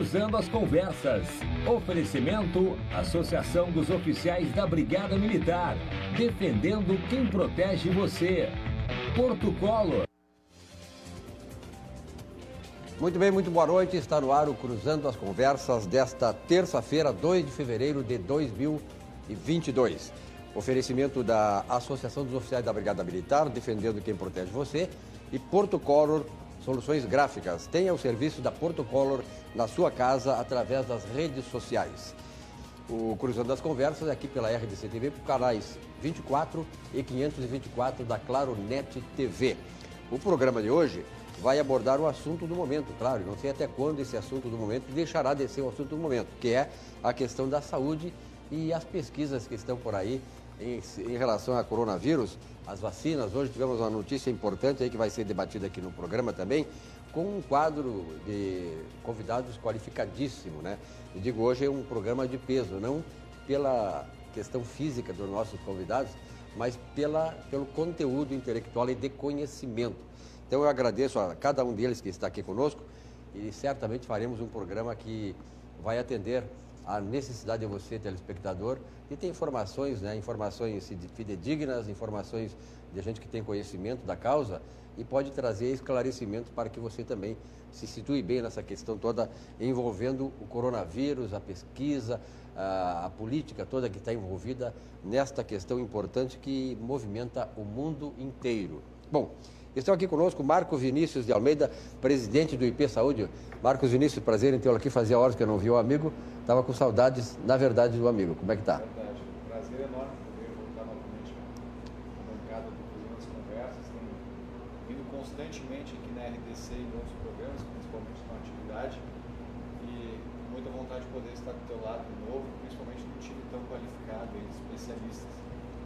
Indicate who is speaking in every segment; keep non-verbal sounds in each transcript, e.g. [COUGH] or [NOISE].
Speaker 1: Cruzando as Conversas. Oferecimento: Associação dos Oficiais da Brigada Militar. Defendendo quem protege você. Porto Colo.
Speaker 2: Muito bem, muito boa noite. Está no ar o Cruzando as Conversas desta terça-feira, 2 de fevereiro de 2022. Oferecimento da Associação dos Oficiais da Brigada Militar, defendendo quem protege você, e Porto Color Soluções Gráficas. Tenha o serviço da Porto Color na sua casa através das redes sociais. O Cruzando as Conversas é aqui pela RDC TV, por canais 24 e 524 da Claro Net TV. O programa de hoje vai abordar o assunto do momento, claro, não sei até quando esse assunto do momento deixará de ser o assunto do momento, que é a questão da saúde e as pesquisas que estão por aí em, em relação a coronavírus, as vacinas. Hoje tivemos uma notícia importante aí que vai ser debatida aqui no programa também, com um quadro de convidados qualificadíssimo, né? Eu digo, hoje é um programa de peso, não pela questão física dos nossos convidados, mas pela, pelo conteúdo intelectual e de conhecimento. Então eu agradeço a cada um deles que está aqui conosco e certamente faremos um programa que vai atender a necessidade de você, telespectador, de ter informações, né, informações fidedignas, informações de gente que tem conhecimento da causa e pode trazer esclarecimentos para que você também se situe bem nessa questão toda envolvendo o coronavírus, a pesquisa, a, a política toda que está envolvida nesta questão importante que movimenta o mundo inteiro. Bom, Estão aqui conosco Marco Vinícius de Almeida, presidente do IP Saúde. Marcos Vinícius, prazer em tê-lo aqui. Fazia horas que eu não vi o amigo. Estava com saudades, na verdade, do amigo. Como é que está?
Speaker 3: Verdade. Prazer enorme poder voltar novamente na bancada do Cruzando as Conversas. Tenho vindo constantemente aqui na RDC em outros programas, principalmente na atividade. E muita vontade de poder estar do teu lado de novo, principalmente num time tão qualificado e especialistas.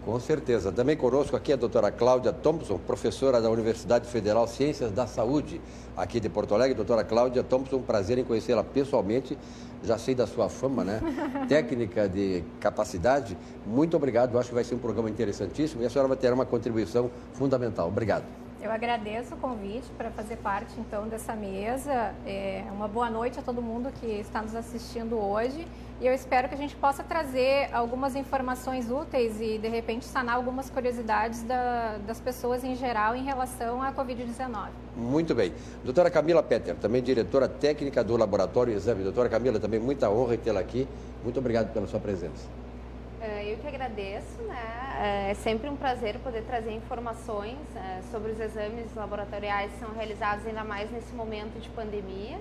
Speaker 2: Com certeza. Também conosco aqui a doutora Cláudia Thompson, professora da Universidade Federal Ciências da Saúde, aqui de Porto Alegre. Doutora Cláudia Thompson, prazer em conhecê-la pessoalmente. Já sei da sua fama, né? [LAUGHS] Técnica de capacidade. Muito obrigado. Acho que vai ser um programa interessantíssimo e a senhora vai ter uma contribuição fundamental. Obrigado.
Speaker 4: Eu agradeço o convite para fazer parte então dessa mesa. É uma boa noite a todo mundo que está nos assistindo hoje e eu espero que a gente possa trazer algumas informações úteis e de repente sanar algumas curiosidades da, das pessoas em geral em relação à Covid-19.
Speaker 2: Muito bem. Doutora Camila Petter, também diretora técnica do Laboratório Exame. Doutora Camila, também muita honra tê-la aqui. Muito obrigado pela sua presença.
Speaker 5: É, eu que agradeço, né? É, é sempre um prazer poder trazer informações é, sobre os exames laboratoriais que são realizados ainda mais nesse momento de pandemia.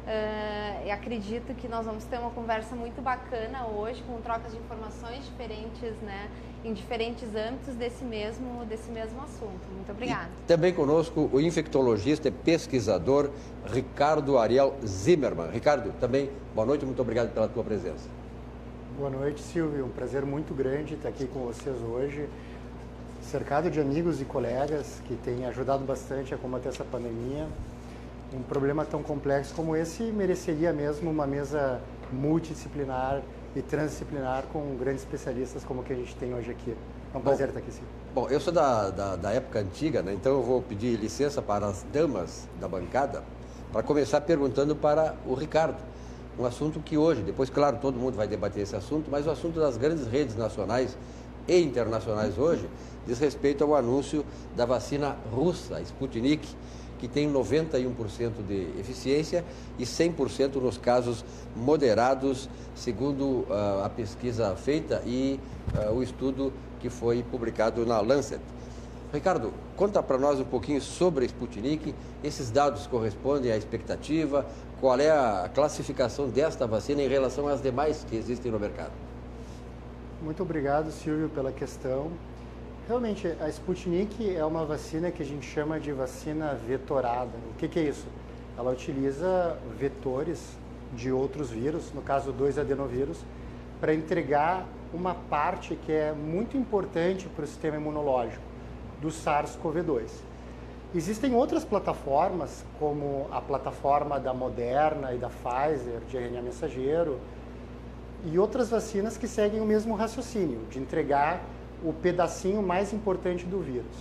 Speaker 5: Uh, acredito que nós vamos ter uma conversa muito bacana hoje, com trocas de informações diferentes, né, em diferentes âmbitos desse mesmo, desse mesmo assunto. Muito obrigada.
Speaker 2: E também conosco o infectologista e pesquisador Ricardo Ariel Zimmermann. Ricardo, também boa noite, muito obrigado pela tua presença.
Speaker 6: Boa noite, Silvio. Um prazer muito grande estar aqui com vocês hoje, cercado de amigos e colegas que têm ajudado bastante a combater essa pandemia. Um problema tão complexo como esse mereceria mesmo uma mesa multidisciplinar e transdisciplinar com grandes especialistas como o que a gente tem hoje aqui. É um prazer estar aqui, sim.
Speaker 2: Bom, eu sou da, da, da época antiga, né? então eu vou pedir licença para as damas da bancada para começar perguntando para o Ricardo um assunto que hoje, depois, claro, todo mundo vai debater esse assunto, mas o assunto das grandes redes nacionais e internacionais hoje diz respeito ao anúncio da vacina russa, Sputnik, que tem 91% de eficiência e 100% nos casos moderados, segundo uh, a pesquisa feita e uh, o estudo que foi publicado na Lancet. Ricardo, conta para nós um pouquinho sobre a Sputnik. Esses dados correspondem à expectativa? Qual é a classificação desta vacina em relação às demais que existem no mercado?
Speaker 6: Muito obrigado, Silvio, pela questão. Realmente, a Sputnik é uma vacina que a gente chama de vacina vetorada. O que, que é isso? Ela utiliza vetores de outros vírus, no caso dois adenovírus, para entregar uma parte que é muito importante para o sistema imunológico do SARS-CoV-2. Existem outras plataformas, como a plataforma da Moderna e da Pfizer, de RNA mensageiro, e outras vacinas que seguem o mesmo raciocínio, de entregar o pedacinho mais importante do vírus.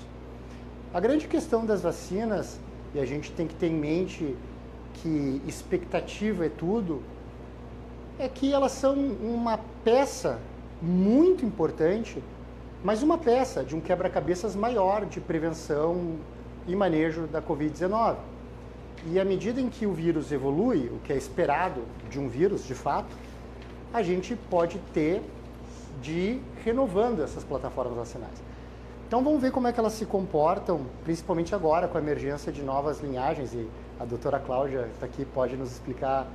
Speaker 6: A grande questão das vacinas, e a gente tem que ter em mente que expectativa é tudo, é que elas são uma peça muito importante, mas uma peça de um quebra-cabeças maior de prevenção e manejo da Covid-19. E à medida em que o vírus evolui, o que é esperado de um vírus, de fato, a gente pode ter de ir renovando essas plataformas vacinais. Então vamos ver como é que elas se comportam, principalmente agora com a emergência de novas linhagens e a doutora Cláudia está aqui pode nos explicar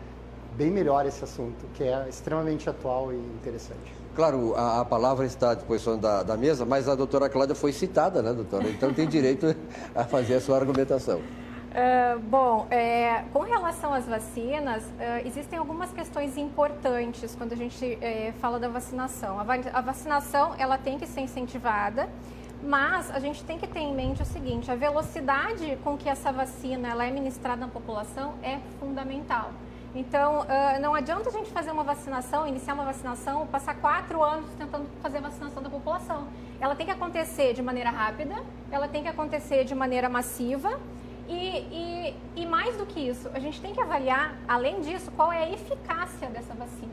Speaker 6: bem melhor esse assunto, que é extremamente atual e interessante.
Speaker 2: Claro, a, a palavra está à disposição da, da, mesa, mas a doutora Cláudia foi citada, né, doutora? Então tem direito a fazer a sua argumentação.
Speaker 4: Uh, bom, é, com relação às vacinas, uh, existem algumas questões importantes quando a gente é, fala da vacinação. A, va a, vacinação ela tem que ser incentivada, mas a gente tem que ter em mente o seguinte: a velocidade com que essa vacina ela é ministrada na população é fundamental. Então, uh, não adianta a gente fazer uma vacinação, iniciar uma vacinação, passar quatro anos tentando fazer a vacinação da população. Ela tem que acontecer de maneira rápida, ela tem que acontecer de maneira massiva e, e, e, mais do que isso, a gente tem que avaliar, além disso, qual é a eficácia dessa vacina.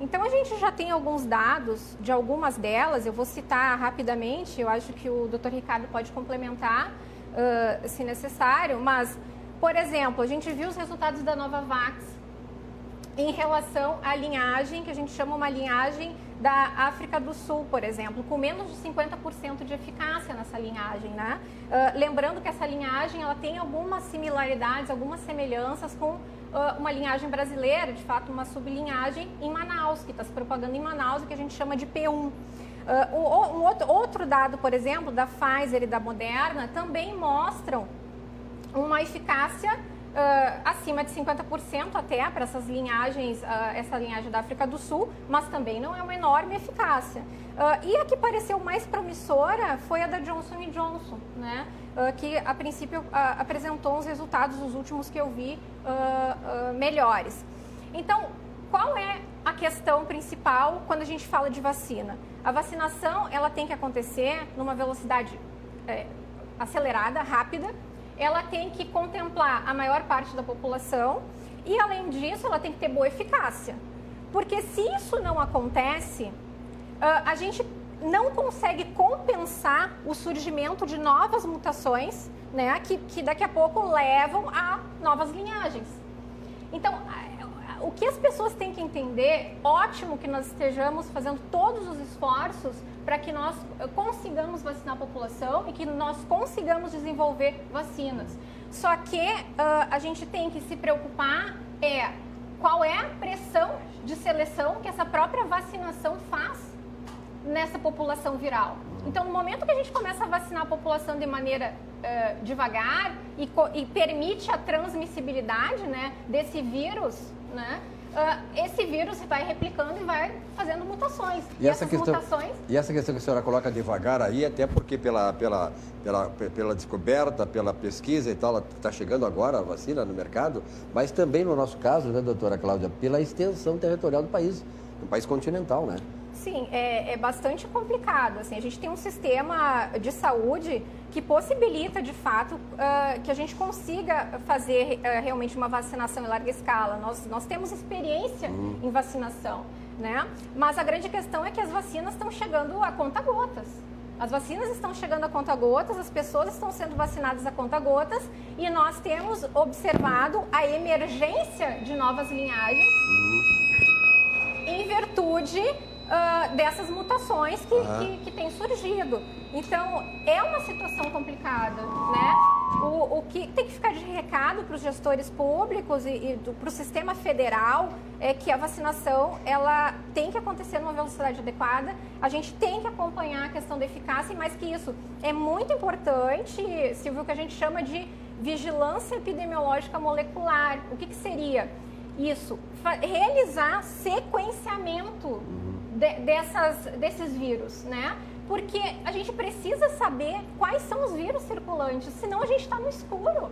Speaker 4: Então, a gente já tem alguns dados de algumas delas, eu vou citar rapidamente, eu acho que o Dr. Ricardo pode complementar, uh, se necessário, mas, por exemplo, a gente viu os resultados da Novavax em relação à linhagem, que a gente chama uma linhagem da África do Sul, por exemplo, com menos de 50% de eficácia nessa linhagem, né? Uh, lembrando que essa linhagem ela tem algumas similaridades, algumas semelhanças com uh, uma linhagem brasileira, de fato uma sublinhagem em Manaus, que está se propagando em Manaus, que a gente chama de P1. Uh, um outro, outro dado, por exemplo, da Pfizer e da Moderna, também mostram uma eficácia uh, acima de 50% até para essas linhagens, uh, essa linhagem da África do Sul, mas também não é uma enorme eficácia. Uh, e a que pareceu mais promissora foi a da Johnson Johnson, né? que a princípio apresentou uns resultados, os últimos que eu vi, melhores. Então, qual é a questão principal quando a gente fala de vacina? A vacinação ela tem que acontecer numa velocidade é, acelerada, rápida, ela tem que contemplar a maior parte da população e, além disso, ela tem que ter boa eficácia. Porque se isso não acontece, a gente não consegue compensar o surgimento de novas mutações, né, que, que daqui a pouco levam a novas linhagens. Então, o que as pessoas têm que entender, ótimo que nós estejamos fazendo todos os esforços para que nós eh, consigamos vacinar a população e que nós consigamos desenvolver vacinas. Só que uh, a gente tem que se preocupar é qual é a pressão de seleção que essa própria vacinação faz nessa população viral. Então, no momento que a gente começa a vacinar a população de maneira uh, devagar e, e, permite a transmissibilidade né, desse vírus, né, uh, esse vírus vai replicando e vai fazendo mutações.
Speaker 2: E, e essa questão, mutações... E essa questão que a senhora coloca devagar aí, até porque pela, pela, pela, pela descoberta, pela pesquisa e tal, está chegando agora a vacina no mercado, mas também no nosso caso, né, doutora Cláudia, pela extensão territorial do país, um país continental, né?
Speaker 4: Sim, é, é, bastante complicado. Assim, a gente tem um sistema de saúde que possibilita, de fato, uh, que a gente consiga fazer uh, realmente uma vacinação em larga escala. Nós, nós temos experiência uhum. em vacinação, né? Mas a grande questão é que as vacinas estão chegando a conta-gotas. As vacinas estão chegando a conta-gotas, as pessoas estão sendo vacinadas a conta-gotas e nós temos observado a emergência de novas linhagens uhum. em virtude uh, dessas mutações que, uhum. que, que têm surgido. Então, é uma situação complicada, né? O, o que tem que ficar de recado para os gestores públicos e, e para o sistema federal é que a vacinação ela tem que acontecer numa velocidade adequada. A gente tem que acompanhar a questão da eficácia e mais que isso é muito importante, Silvio, o que a gente chama de vigilância epidemiológica molecular. O que, que seria isso? Realizar sequenciamento uhum de, dessas, desses vírus, né? Porque a gente precisa saber quais são os vírus circulantes, senão a gente está no escuro.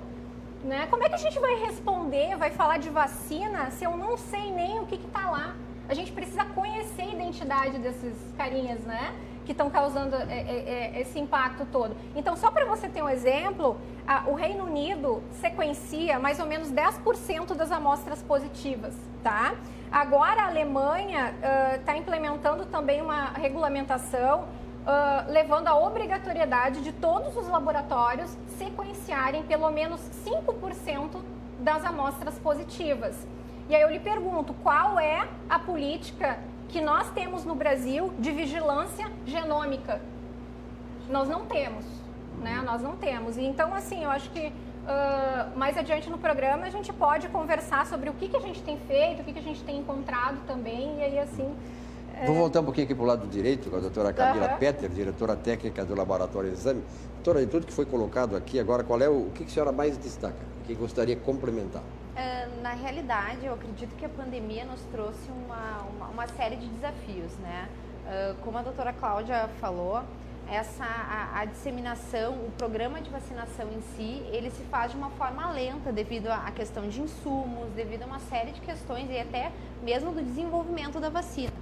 Speaker 4: Né? Como é que a gente vai responder, vai falar de vacina, se eu não sei nem o que está lá? a gente precisa conhecer a identidade desses carinhas, né? Que estão causando é, é, é, esse impacto todo. Então, só para você ter um exemplo, o Reino Unido sequencia mais ou menos 10% das amostras positivas, tá? Agora a Alemanha está uh, implementando também uma regulamentação uh, levando à obrigatoriedade de todos os laboratórios sequenciarem pelo menos 5% das amostras positivas. E aí eu lhe pergunto, qual é a política que nós temos no Brasil de vigilância genômica? Nós não temos, né? Nós não temos. Então, assim, eu acho que uh, mais adiante no programa a gente pode conversar sobre o que, que a gente tem feito, o que, que a gente tem encontrado também, e aí, assim,
Speaker 2: Vou voltar um pouquinho aqui para o lado direito, com a doutora Camila uhum. Petter, diretora técnica do Laboratório de Exame. Doutora, de tudo que foi colocado aqui agora, qual é o, o que a senhora mais destaca? O que gostaria de complementar?
Speaker 5: Na realidade, eu acredito que a pandemia nos trouxe uma, uma, uma série de desafios, né? Como a doutora Cláudia falou, essa a, a, disseminação, o programa de vacinação em si, ele se faz de uma forma lenta devido à questão de insumos, devido a uma série de questões e até mesmo do desenvolvimento da vacina.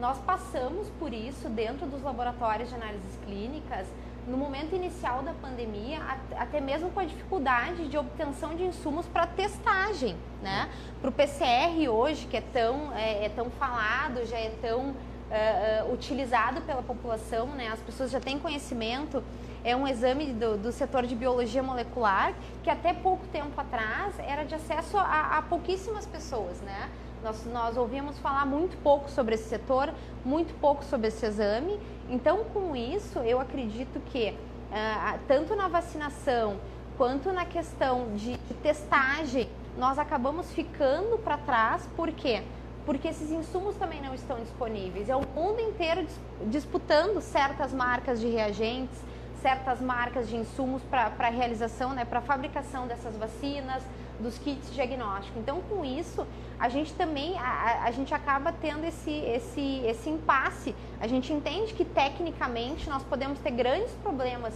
Speaker 5: Nós passamos por isso dentro dos laboratórios de análises clínicas no momento inicial da pandemia, até mesmo com a dificuldade de obtenção de insumos para testagem, né? Para o PCR hoje, que é tão, é, é tão falado, já é tão uh, utilizado pela população, né? As pessoas já têm conhecimento. É um exame do, do setor de biologia molecular que até pouco tempo atrás era de acesso a, a pouquíssimas pessoas, né? Nós, nós ouvimos falar muito pouco sobre esse setor, muito pouco sobre esse exame. Então, com isso, eu acredito que uh, tanto na vacinação quanto na questão de, de testagem, nós acabamos ficando para trás. Por quê? Porque esses insumos também não estão disponíveis. É o mundo inteiro disputando certas marcas de reagentes, certas marcas de insumos para a realização, né, para a fabricação dessas vacinas, dos kits diagnósticos. Então, com isso, a gente também a, a, gente acaba tendo esse, esse, esse impasse. A gente entende que tecnicamente nós podemos ter grandes problemas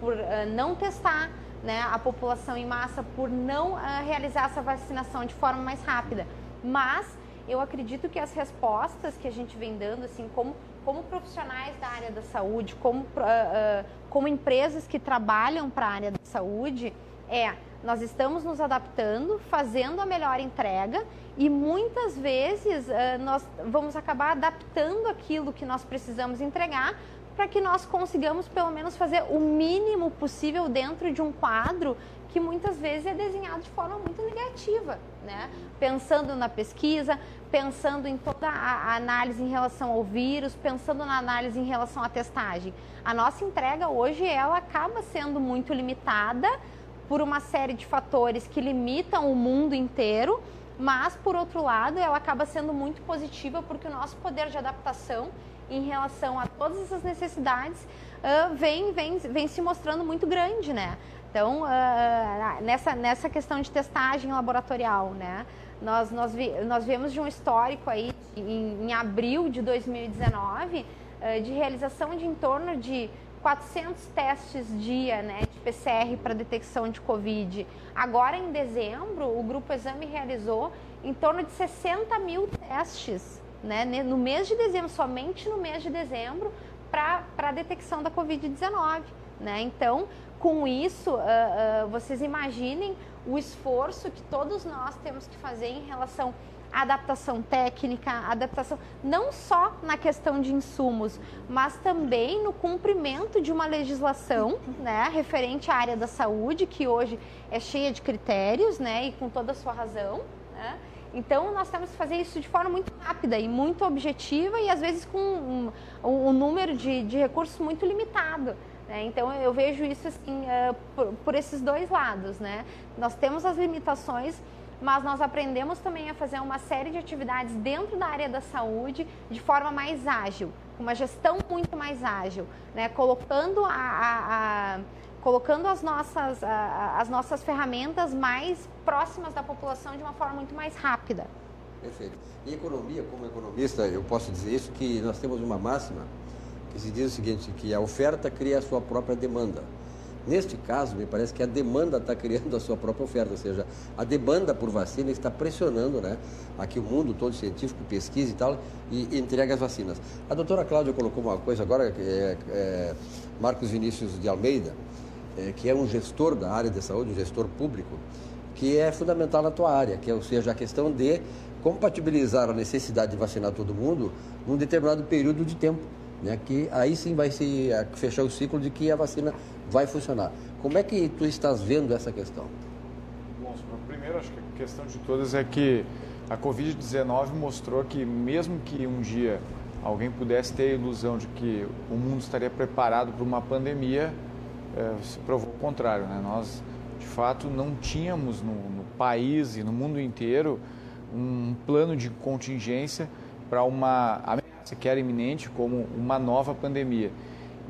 Speaker 5: por uh, não testar né, a população em massa, por não uh, realizar essa vacinação de forma mais rápida. Mas eu acredito que as respostas que a gente vem dando, assim, como, como profissionais da área da saúde, como, uh, como empresas que trabalham para a área da saúde, é nós estamos nos adaptando, fazendo a melhor entrega e muitas vezes uh, nós vamos acabar adaptando aquilo que nós precisamos entregar para que nós consigamos pelo menos fazer o mínimo possível dentro de um quadro que muitas vezes é desenhado de forma muito negativa, né? Pensando na pesquisa, pensando em toda a análise em relação ao vírus, pensando na análise em relação à testagem. A nossa entrega hoje ela acaba sendo muito limitada por uma série de fatores que limitam o mundo inteiro, mas por outro lado, ela acaba sendo muito positiva porque o nosso poder de adaptação em relação a todas essas necessidades uh, vem, vem, vem se mostrando muito grande, né? Então, uh, nessa, nessa questão de testagem laboratorial, né? Nós, nós, vi, nós vemos de um histórico aí em, em abril de 2019 uh, de realização de em torno de 400 testes dia né, de PCR para detecção de Covid. Agora, em dezembro, o Grupo Exame realizou em torno de 60 mil testes né, no mês de dezembro, somente no mês de dezembro, para a detecção da Covid-19. Né? Então, com isso, uh, uh, vocês imaginem o esforço que todos nós temos que fazer em relação adaptação técnica, adaptação não só na questão de insumos, mas também no cumprimento de uma legislação, né, referente à área da saúde, que hoje é cheia de critérios, né, e com toda a sua razão, né? Então, nós temos que fazer isso de forma muito rápida e muito objetiva e, às vezes, com um, um número de, de recursos muito limitado. Né? Então, eu vejo isso assim, uh, por, por esses dois lados. Né? Nós temos as limitações mas nós aprendemos também a fazer uma série de atividades dentro da área da saúde de forma mais ágil, com uma gestão muito mais ágil, né? colocando, a, a, a colocando as, nossas, as nossas ferramentas mais próximas da população de uma forma muito mais rápida.
Speaker 2: Perfeito. Em economia, como economista, eu posso dizer isso, que nós temos uma máxima que se diz o seguinte, que a oferta cria a sua própria demanda. Neste caso, me parece que a demanda está criando a sua própria oferta, ou seja, a demanda por vacina está pressionando né, aqui o mundo todo científico, pesquisa e tal, e entrega as vacinas. A doutora Cláudia colocou uma coisa agora, é, é, Marcos Vinícius de Almeida, é, que é um gestor da área de saúde, um gestor público, que é fundamental na tua área, que é, ou seja, a questão de compatibilizar a necessidade de vacinar todo mundo num determinado período de tempo, né, que aí sim vai se fechar o ciclo de que a vacina vai funcionar. Como é que tu estás vendo essa questão?
Speaker 3: Bom, primeiro acho que a questão de todas é que a Covid-19 mostrou que mesmo que um dia alguém pudesse ter a ilusão de que o mundo estaria preparado para uma pandemia, é, se provou o contrário. Né? Nós, de fato, não tínhamos no, no país e no mundo inteiro um plano de contingência para uma ameaça que era iminente, como uma nova pandemia.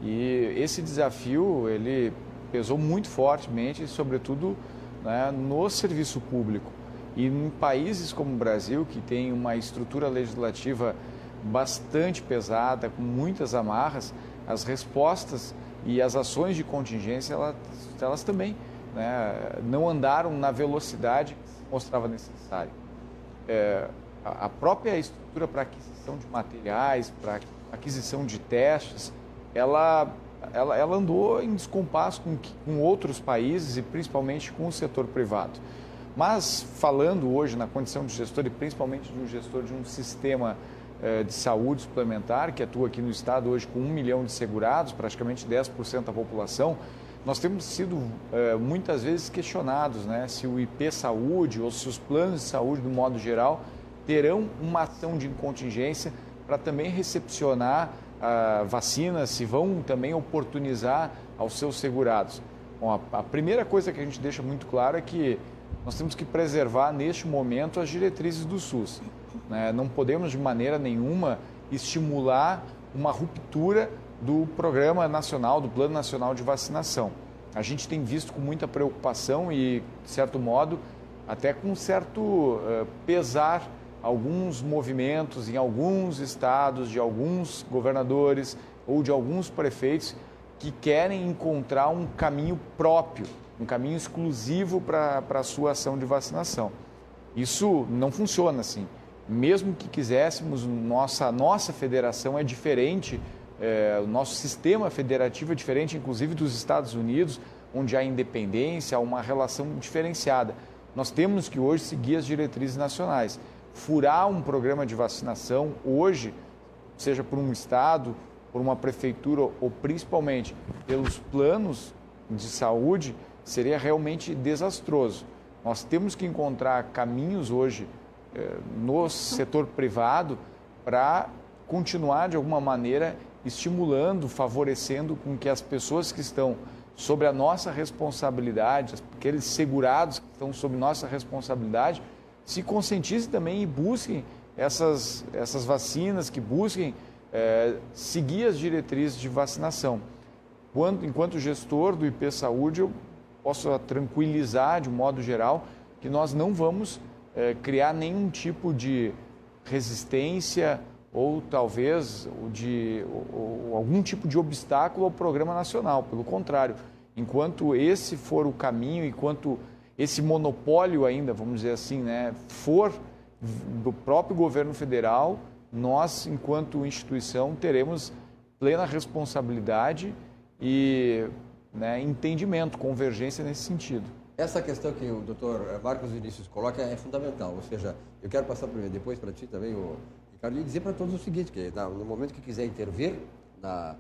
Speaker 3: E esse desafio ele pesou muito fortemente, sobretudo né, no serviço público. E em países como o Brasil, que tem uma estrutura legislativa bastante pesada, com muitas amarras, as respostas e as ações de contingência, elas, elas também né, não andaram na velocidade que mostrava necessário. É, a própria estrutura para aquisição de materiais, para aquisição de testes, ela, ela, ela andou em descompasso com, com outros países e principalmente com o setor privado. Mas falando hoje na condição de gestor e principalmente de um gestor de um sistema eh, de saúde suplementar que atua aqui no estado hoje com um milhão de segurados, praticamente 10% da população, nós temos sido eh, muitas vezes questionados né, se o IP Saúde ou se os planos de saúde, do modo geral, terão uma ação de contingência para também recepcionar a vacina, se vão também oportunizar aos seus segurados. Bom, a, a primeira coisa que a gente deixa muito claro é que nós temos que preservar neste momento as diretrizes do SUS. Né? Não podemos de maneira nenhuma estimular uma ruptura do Programa Nacional, do Plano Nacional de Vacinação. A gente tem visto com muita preocupação e, de certo modo, até com certo uh, pesar alguns movimentos em alguns estados, de alguns governadores ou de alguns prefeitos que querem encontrar um caminho próprio, um caminho exclusivo para a sua ação de vacinação. Isso não funciona assim. Mesmo que quiséssemos, nossa, nossa federação é diferente, é, o nosso sistema federativo é diferente, inclusive dos Estados Unidos, onde há independência, há uma relação diferenciada. Nós temos que hoje seguir as diretrizes nacionais furar um programa de vacinação hoje, seja por um estado, por uma prefeitura ou principalmente pelos planos de saúde, seria realmente desastroso. Nós temos que encontrar caminhos hoje eh, no setor privado para continuar de alguma maneira estimulando, favorecendo com que as pessoas que estão sobre a nossa responsabilidade, aqueles segurados que estão sob nossa responsabilidade, se conscientizem também e busquem essas, essas vacinas, que busquem é, seguir as diretrizes de vacinação. Quando, enquanto gestor do IP Saúde, eu posso tranquilizar de um modo geral que nós não vamos é, criar nenhum tipo de resistência ou talvez de ou, ou algum tipo de obstáculo ao programa nacional. Pelo contrário, enquanto esse for o caminho, enquanto esse monopólio ainda, vamos dizer assim, né, for do próprio governo federal, nós, enquanto instituição, teremos plena responsabilidade e né, entendimento, convergência nesse sentido.
Speaker 2: Essa questão que o doutor Marcos Vinícius coloca é fundamental, ou seja, eu quero passar primeiro, depois para ti também, o Ricardo, e dizer para todos o seguinte, que no momento que quiser intervir na,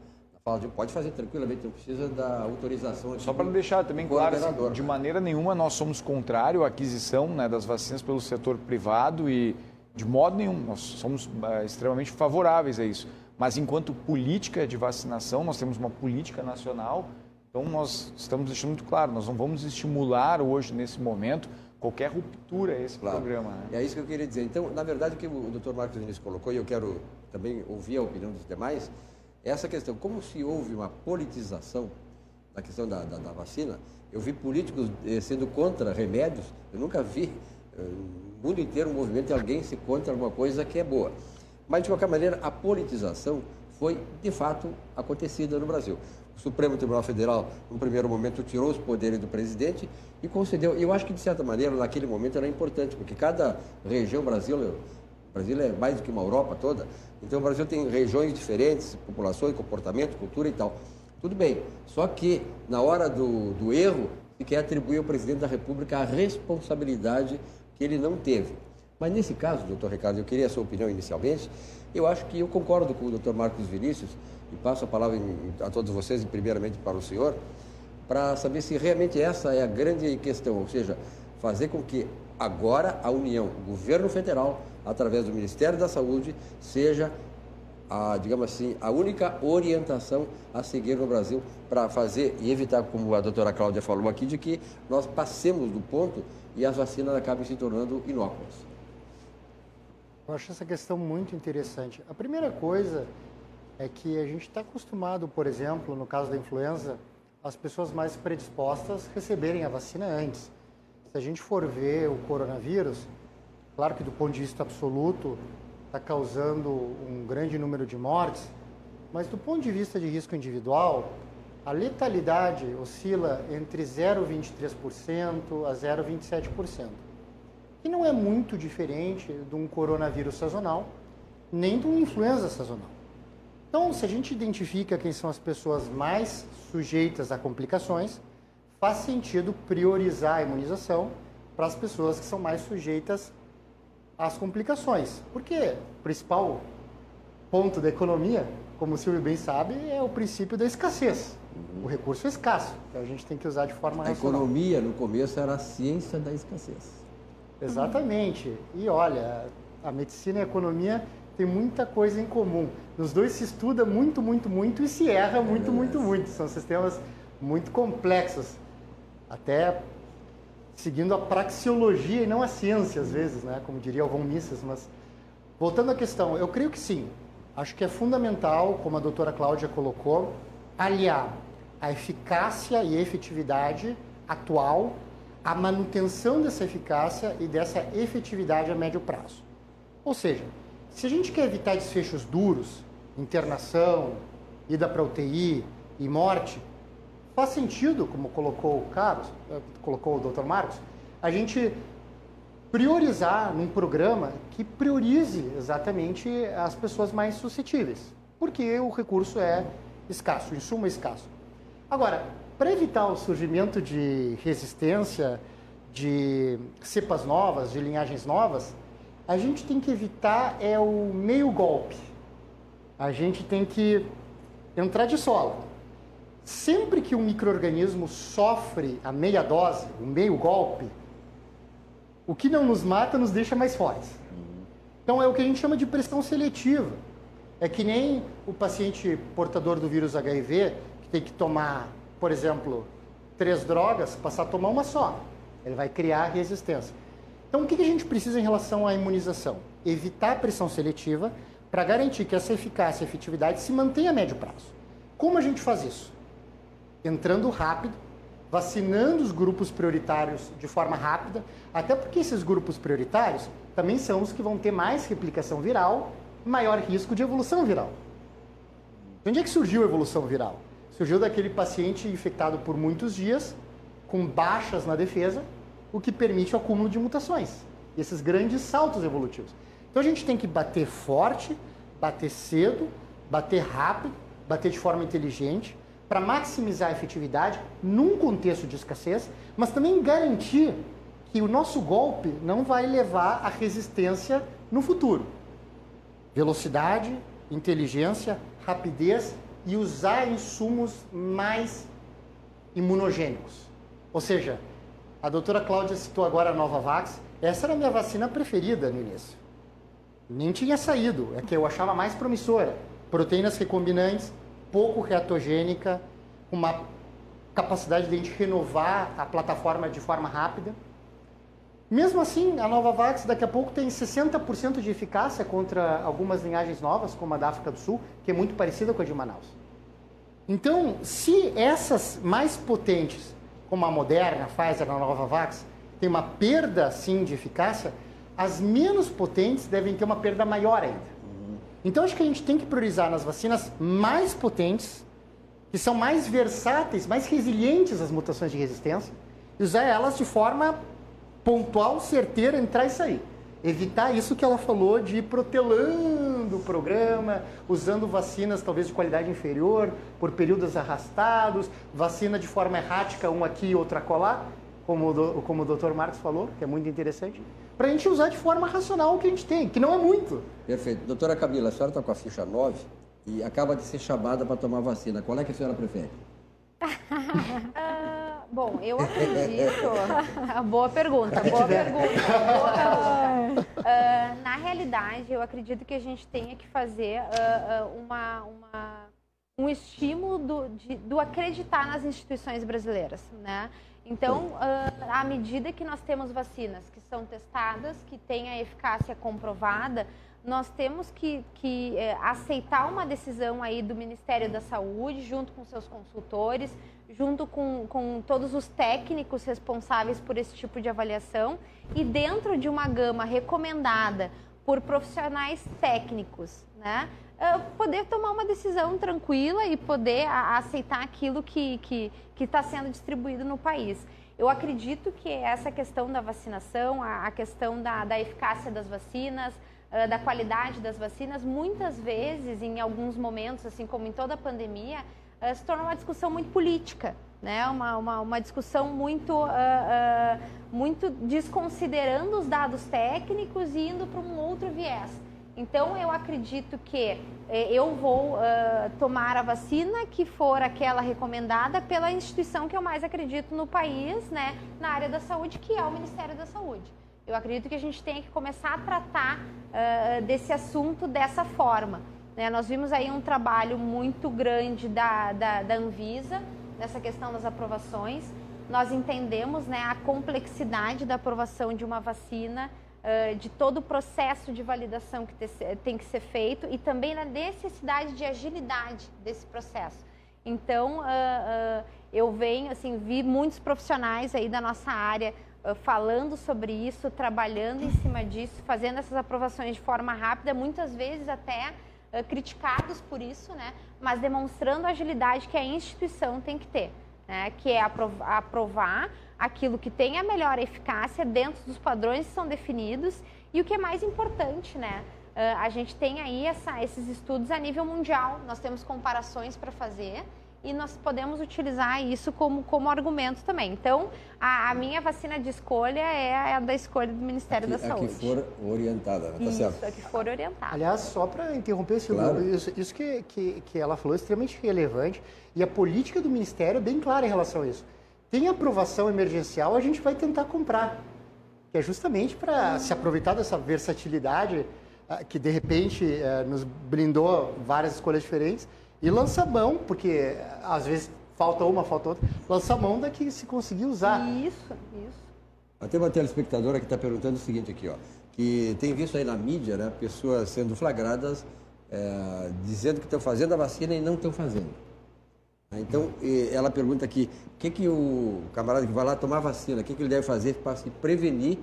Speaker 2: pode fazer tranquilamente, não precisa da autorização.
Speaker 3: Só para deixar também claro, assim, de maneira nenhuma nós somos contrário à aquisição né, das vacinas pelo setor privado e de modo nenhum, nós somos é, extremamente favoráveis a isso. Mas enquanto política de vacinação, nós temos uma política nacional, então nós estamos deixando muito claro, nós não vamos estimular hoje, nesse momento, qualquer ruptura a esse claro. programa. Né?
Speaker 2: É isso que eu queria dizer. Então, na verdade, o que o Dr. Marcos Vinícius colocou, e eu quero também ouvir a opinião dos demais, essa questão, como se houve uma politização da questão da, da, da vacina, eu vi políticos eh, sendo contra remédios, eu nunca vi eh, no mundo inteiro um movimento de alguém se contra alguma coisa que é boa. Mas, de qualquer maneira, a politização foi, de fato, acontecida no Brasil. O Supremo Tribunal Federal, no primeiro momento, tirou os poderes do presidente e concedeu. Eu acho que, de certa maneira, naquele momento era importante, porque cada região, Brasil, o Brasil é mais do que uma Europa toda, então o Brasil tem regiões diferentes, populações, comportamento, cultura e tal. Tudo bem, só que na hora do, do erro, se quer atribuir ao presidente da República a responsabilidade que ele não teve. Mas nesse caso, doutor Ricardo, eu queria a sua opinião inicialmente. Eu acho que eu concordo com o doutor Marcos Vinícius e passo a palavra a todos vocês, e primeiramente para o senhor, para saber se realmente essa é a grande questão, ou seja, fazer com que agora a União, o governo federal, através do Ministério da Saúde, seja a, digamos assim, a única orientação a seguir no Brasil para fazer e evitar, como a doutora Cláudia falou aqui, de que nós passemos do ponto e as vacinas acabem se tornando inócuas.
Speaker 6: Eu acho essa questão muito interessante. A primeira coisa é que a gente está acostumado, por exemplo, no caso da influenza, as pessoas mais predispostas receberem a vacina antes. Se a gente for ver o coronavírus, claro que do ponto de vista absoluto está causando um grande número de mortes, mas do ponto de vista de risco individual, a letalidade oscila entre 0,23% a 0,27%, que não é muito diferente de um coronavírus sazonal, nem de uma influenza sazonal. Então, se a gente identifica quem são as pessoas mais sujeitas a complicações, faz sentido priorizar a imunização para as pessoas que são mais sujeitas às complicações. Porque o principal ponto da economia, como o Silvio bem sabe, é o princípio da escassez. O recurso é escasso, então a gente tem que usar de forma
Speaker 2: A
Speaker 6: racional.
Speaker 2: economia, no começo, era a ciência da escassez.
Speaker 6: Exatamente. E olha, a medicina e a economia têm muita coisa em comum. Nos dois se estuda muito, muito, muito e se erra muito, muito, muito. São sistemas muito complexos. Até seguindo a praxeologia e não a ciência, às vezes, né? como diria o Von Mises. Mas, voltando à questão, eu creio que sim. Acho que é fundamental, como a doutora Cláudia colocou, aliar a eficácia e efetividade atual à manutenção dessa eficácia e dessa efetividade a médio prazo. Ou seja, se a gente quer evitar desfechos duros, internação, ida para UTI e morte, faz sentido, como colocou o Carlos, eh, colocou o Dr. Marcos, a gente priorizar num programa que priorize exatamente as pessoas mais suscetíveis, porque o recurso é escasso, o insumo é escasso. Agora, para evitar o surgimento de resistência, de cepas novas, de linhagens novas, a gente tem que evitar é o meio golpe. A gente tem que entrar de sola. Sempre que um microorganismo sofre a meia dose, o meio golpe, o que não nos mata nos deixa mais fortes. Então é o que a gente chama de pressão seletiva. É que nem o paciente portador do vírus HIV, que tem que tomar, por exemplo, três drogas, passar a tomar uma só. Ele vai criar resistência. Então, o que a gente precisa em relação à imunização? Evitar a pressão seletiva para garantir que essa eficácia e efetividade se mantenha a médio prazo. Como a gente faz isso? Entrando rápido, vacinando os grupos prioritários de forma rápida, até porque esses grupos prioritários também são os que vão ter mais replicação viral, maior risco de evolução viral. De onde é que surgiu a evolução viral? Surgiu daquele paciente infectado por muitos dias, com baixas na defesa, o que permite o acúmulo de mutações, e esses grandes saltos evolutivos. Então a gente tem que bater forte, bater cedo, bater rápido, bater de forma inteligente, para maximizar a efetividade num contexto de escassez, mas também garantir que o nosso golpe não vai levar à resistência no futuro. Velocidade, inteligência, rapidez e usar insumos mais imunogênicos. Ou seja, a doutora Cláudia citou agora a Novavax. Essa era a minha vacina preferida no início. Nem tinha saído, é que eu achava mais promissora. Proteínas recombinantes, pouco reatogênica, uma capacidade de a gente renovar a plataforma de forma rápida. Mesmo assim, a Novavax daqui a pouco tem 60% de eficácia contra algumas linhagens novas, como a da África do Sul, que é muito parecida com a de Manaus. Então, se essas mais potentes, como a Moderna, a Pfizer, a Novavax, têm uma perda sim de eficácia, as menos potentes devem ter uma perda maior ainda. Então acho que a gente tem que priorizar nas vacinas mais potentes, que são mais versáteis, mais resilientes às mutações de resistência, e usar elas de forma pontual, certeira, entrar e sair. Evitar isso que ela falou de ir protelando o programa, usando vacinas talvez de qualidade inferior, por períodos arrastados, vacina de forma errática, um aqui, outro acolá, como, o, como o doutor Marcos falou, que é muito interessante, para a gente usar de forma racional o que a gente tem, que não é muito.
Speaker 2: Perfeito. Doutora Camila, a senhora está com a ficha 9 e acaba de ser chamada para tomar vacina. Qual é que a senhora prefere?
Speaker 5: uh, [LAUGHS] bom, eu acredito. [LAUGHS] boa pergunta, boa pergunta. Boa pergunta. Uh, na realidade, eu acredito que a gente tenha que fazer uh, uma, uma, um estímulo do, de, do acreditar nas instituições brasileiras, né? Então, à medida que nós temos vacinas que são testadas, que têm a eficácia comprovada, nós temos que, que é, aceitar uma decisão aí do Ministério da Saúde, junto com seus consultores, junto com, com todos os técnicos responsáveis por esse tipo de avaliação e dentro de uma gama recomendada por profissionais técnicos, né? Uh, poder tomar uma decisão tranquila e poder a, aceitar aquilo que está sendo distribuído no país. Eu acredito que essa questão da vacinação, a, a questão da, da eficácia das vacinas, uh, da qualidade das vacinas, muitas vezes, em alguns momentos, assim como em toda a pandemia, uh, se torna uma discussão muito política, né? uma, uma, uma discussão muito, uh, muito desconsiderando os dados técnicos e indo para um outro viés. Então, eu acredito que eh, eu vou uh, tomar a vacina que for aquela recomendada pela instituição que eu mais acredito no país, né, na área da saúde, que é o Ministério da Saúde. Eu acredito que a gente tem que começar a tratar uh, desse assunto dessa forma. Né? Nós vimos aí um trabalho muito grande da, da, da Anvisa nessa questão das aprovações. Nós entendemos né, a complexidade da aprovação de uma vacina, de todo o processo de validação que te, tem que ser feito e também na necessidade de agilidade desse processo. Então, eu venho, assim, vi muitos profissionais aí da nossa área falando sobre isso, trabalhando em cima disso, fazendo essas aprovações de forma rápida, muitas vezes até criticados por isso, né? mas demonstrando a agilidade que a instituição tem que ter, né? que é aprovar aquilo que tem a melhor eficácia dentro dos padrões que são definidos e o que é mais importante, né? Uh, a gente tem aí essa, esses estudos a nível mundial, nós temos comparações para fazer e nós podemos utilizar isso como, como argumento também. Então, a, a minha vacina de escolha é a da escolha do Ministério
Speaker 2: a
Speaker 5: que, da Saúde.
Speaker 2: A que for orientada, né? Tá
Speaker 5: isso,
Speaker 2: certo.
Speaker 5: a que for orientada.
Speaker 6: Aliás, só para interromper, Silvio, claro. isso, isso que, que, que ela falou é extremamente relevante e a política do Ministério é bem clara em relação a isso. Tem aprovação emergencial, a gente vai tentar comprar, que é justamente para se aproveitar dessa versatilidade ah, que, de repente, eh, nos brindou várias escolhas diferentes e lança mão, porque às vezes falta uma, falta outra, lança mão da que se conseguir usar.
Speaker 5: Isso, isso.
Speaker 2: Tem uma telespectadora que está perguntando o seguinte aqui, ó, que tem visto aí na mídia, né, pessoas sendo flagradas é, dizendo que estão fazendo a vacina e não estão fazendo. Então, ela pergunta aqui, o que, que o camarada que vai lá tomar vacina, o que, que ele deve fazer para se prevenir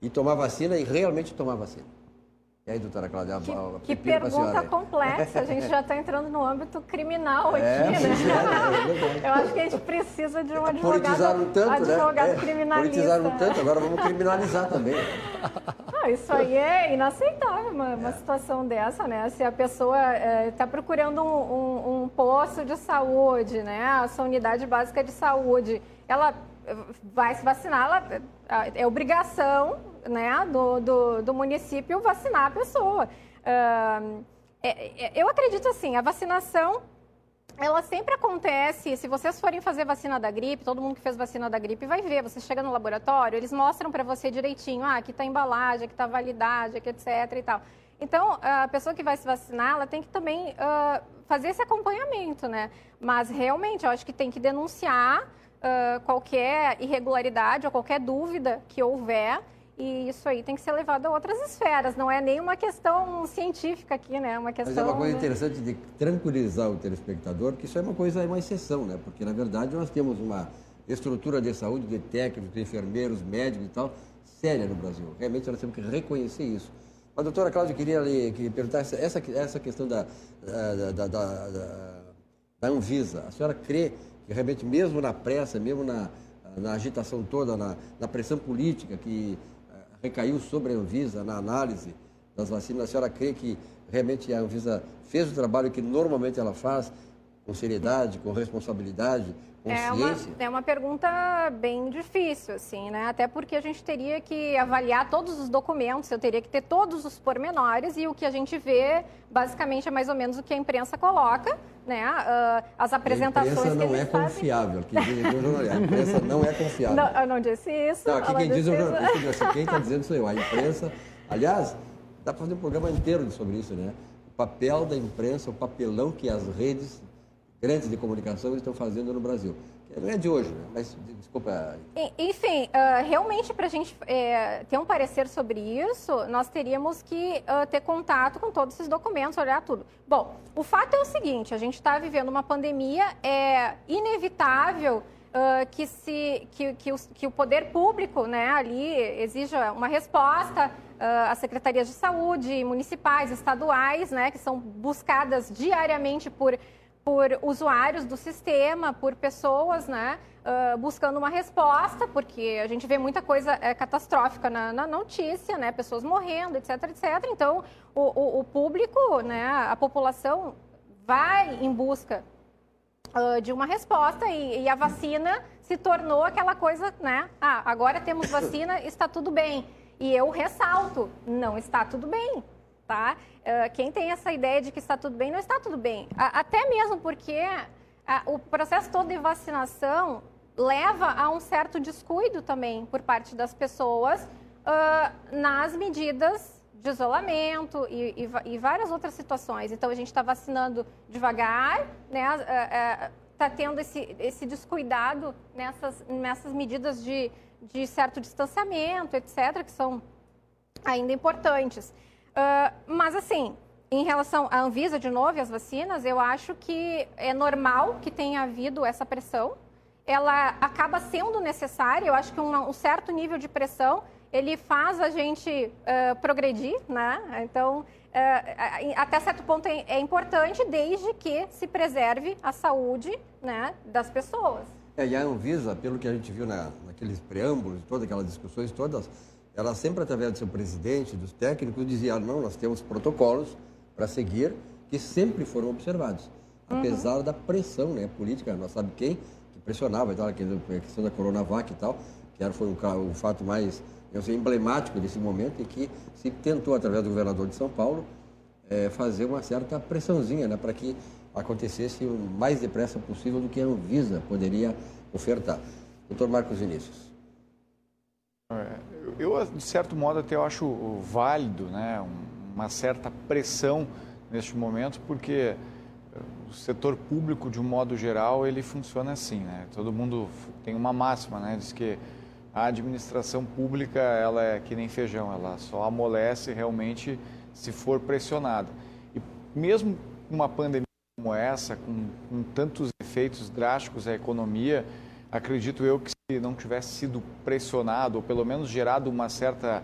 Speaker 2: e tomar vacina e realmente tomar vacina? E aí, doutora Cláudia,
Speaker 4: que, a, que pergunta complexa. A gente já está entrando no âmbito criminal é, aqui, né? É, é Eu acho que a gente precisa de um advogado,
Speaker 2: Politizaram tanto,
Speaker 4: advogado
Speaker 2: né?
Speaker 4: criminalista.
Speaker 2: Politizaram tanto, agora vamos criminalizar também.
Speaker 4: Não, isso aí é inaceitável, uma, uma situação dessa, né? Se a pessoa está é, procurando um, um, um posto de saúde, né? A sua unidade básica de saúde, ela vai se vacinar, ela, é obrigação né, do, do, do município vacinar a pessoa. Uh, é, eu acredito assim, a vacinação ela sempre acontece, se vocês forem fazer vacina da gripe, todo mundo que fez vacina da gripe vai ver, você chega no laboratório, eles mostram para você direitinho, ah, aqui está embalagem, aqui está validade, aqui etc e tal. Então, a pessoa que vai se vacinar, ela tem que também uh, fazer esse acompanhamento, né? Mas, realmente, eu acho que tem que denunciar uh, qualquer irregularidade ou qualquer dúvida que houver e isso aí tem que ser levado a outras esferas, não é nem uma questão científica aqui, né? É uma questão...
Speaker 2: Mas é uma coisa interessante de tranquilizar o telespectador, que isso é uma coisa, é uma exceção, né? Porque, na verdade, nós temos uma estrutura de saúde, de técnicos, de enfermeiros, médicos e tal, séria no Brasil. Realmente nós temos que reconhecer isso. A doutora Cláudia queria lhe que perguntar essa, essa questão da, da, da, da, da Anvisa. A senhora crê que realmente, mesmo na pressa, mesmo na, na agitação toda, na, na pressão política que recaiu sobre a Anvisa, na análise das vacinas, a senhora crê que realmente a Anvisa fez o trabalho que normalmente ela faz, com seriedade, com responsabilidade,
Speaker 4: é uma, é uma pergunta bem difícil, assim, né? Até porque a gente teria que avaliar todos os documentos, eu teria que ter todos os pormenores e o que a gente vê, basicamente, é mais ou menos o que a imprensa coloca, né? Uh, as apresentações.
Speaker 2: A imprensa não é confiável. Que diz a imprensa não é confiável.
Speaker 4: Não, eu não disse isso.
Speaker 2: Não, aqui quem diz é o jornalista. Quem está [LAUGHS] dizendo sou eu. A imprensa. Aliás, dá para fazer um programa inteiro sobre isso, né? O papel da imprensa, o papelão que as redes grandes de comunicação estão fazendo no Brasil. Não é de hoje, né? mas desculpa.
Speaker 4: Enfim, uh, realmente para a gente é, ter um parecer sobre isso, nós teríamos que uh, ter contato com todos esses documentos, olhar tudo. Bom, o fato é o seguinte: a gente está vivendo uma pandemia, é inevitável uh, que, se, que, que, o, que o poder público né, ali exija uma resposta às secretarias de saúde municipais, estaduais, né, que são buscadas diariamente por por usuários do sistema, por pessoas, né, uh, buscando uma resposta, porque a gente vê muita coisa é, catastrófica na, na, notícia, né, pessoas morrendo, etc, etc. Então, o, o, o público, né, a população vai em busca uh, de uma resposta e, e, a vacina se tornou aquela coisa, né, ah, agora temos vacina, está tudo bem. E eu ressalto, não está tudo bem, tá? Uh, quem tem essa ideia de que está tudo bem, não está tudo bem. A, até mesmo porque a, o processo todo de vacinação leva a um certo descuido também por parte das pessoas uh, nas medidas de isolamento e, e, e, várias outras situações. Então, a gente está vacinando devagar, né? Está tendo esse, esse descuidado nessas, nessas medidas de, de certo distanciamento, etc., que são ainda importantes. Uh, mas, assim, em relação à Anvisa, de novo, e as vacinas, eu acho que é normal que tenha havido essa pressão. Ela acaba sendo necessária, eu acho que um, um certo nível de pressão ele faz a gente uh, progredir, né? Então, uh, até certo ponto é, é, importante, desde que se preserve a saúde né, das pessoas.
Speaker 2: É, e a Anvisa, pelo que a gente viu na, naqueles preâmbulos, todas aquelas discussões todas, ela sempre, através do seu presidente, dos técnicos, dizia: não, nós temos protocolos para seguir que sempre foram observados, uhum. apesar da pressão né, política, nós sabe quem que pressionava, então, a questão da Coronavac e tal, que era, foi o, o fato mais sei, emblemático desse momento em que se tentou, através do governador de São Paulo, é, fazer uma certa pressãozinha né, para que acontecesse o mais depressa possível do que a Anvisa poderia ofertar. Doutor Marcos Vinícius.
Speaker 3: Eu, de certo modo, até eu acho válido né, uma certa pressão neste momento, porque eh, o setor público, de um modo geral, ele funciona assim. Né? Todo mundo tem uma máxima, né? diz que a administração pública ela é que nem feijão, ela só amolece realmente se for pressionada. E mesmo uma pandemia como essa, com, com tantos efeitos drásticos à economia, acredito eu que se não tivesse sido pressionado, ou pelo menos gerado uma certa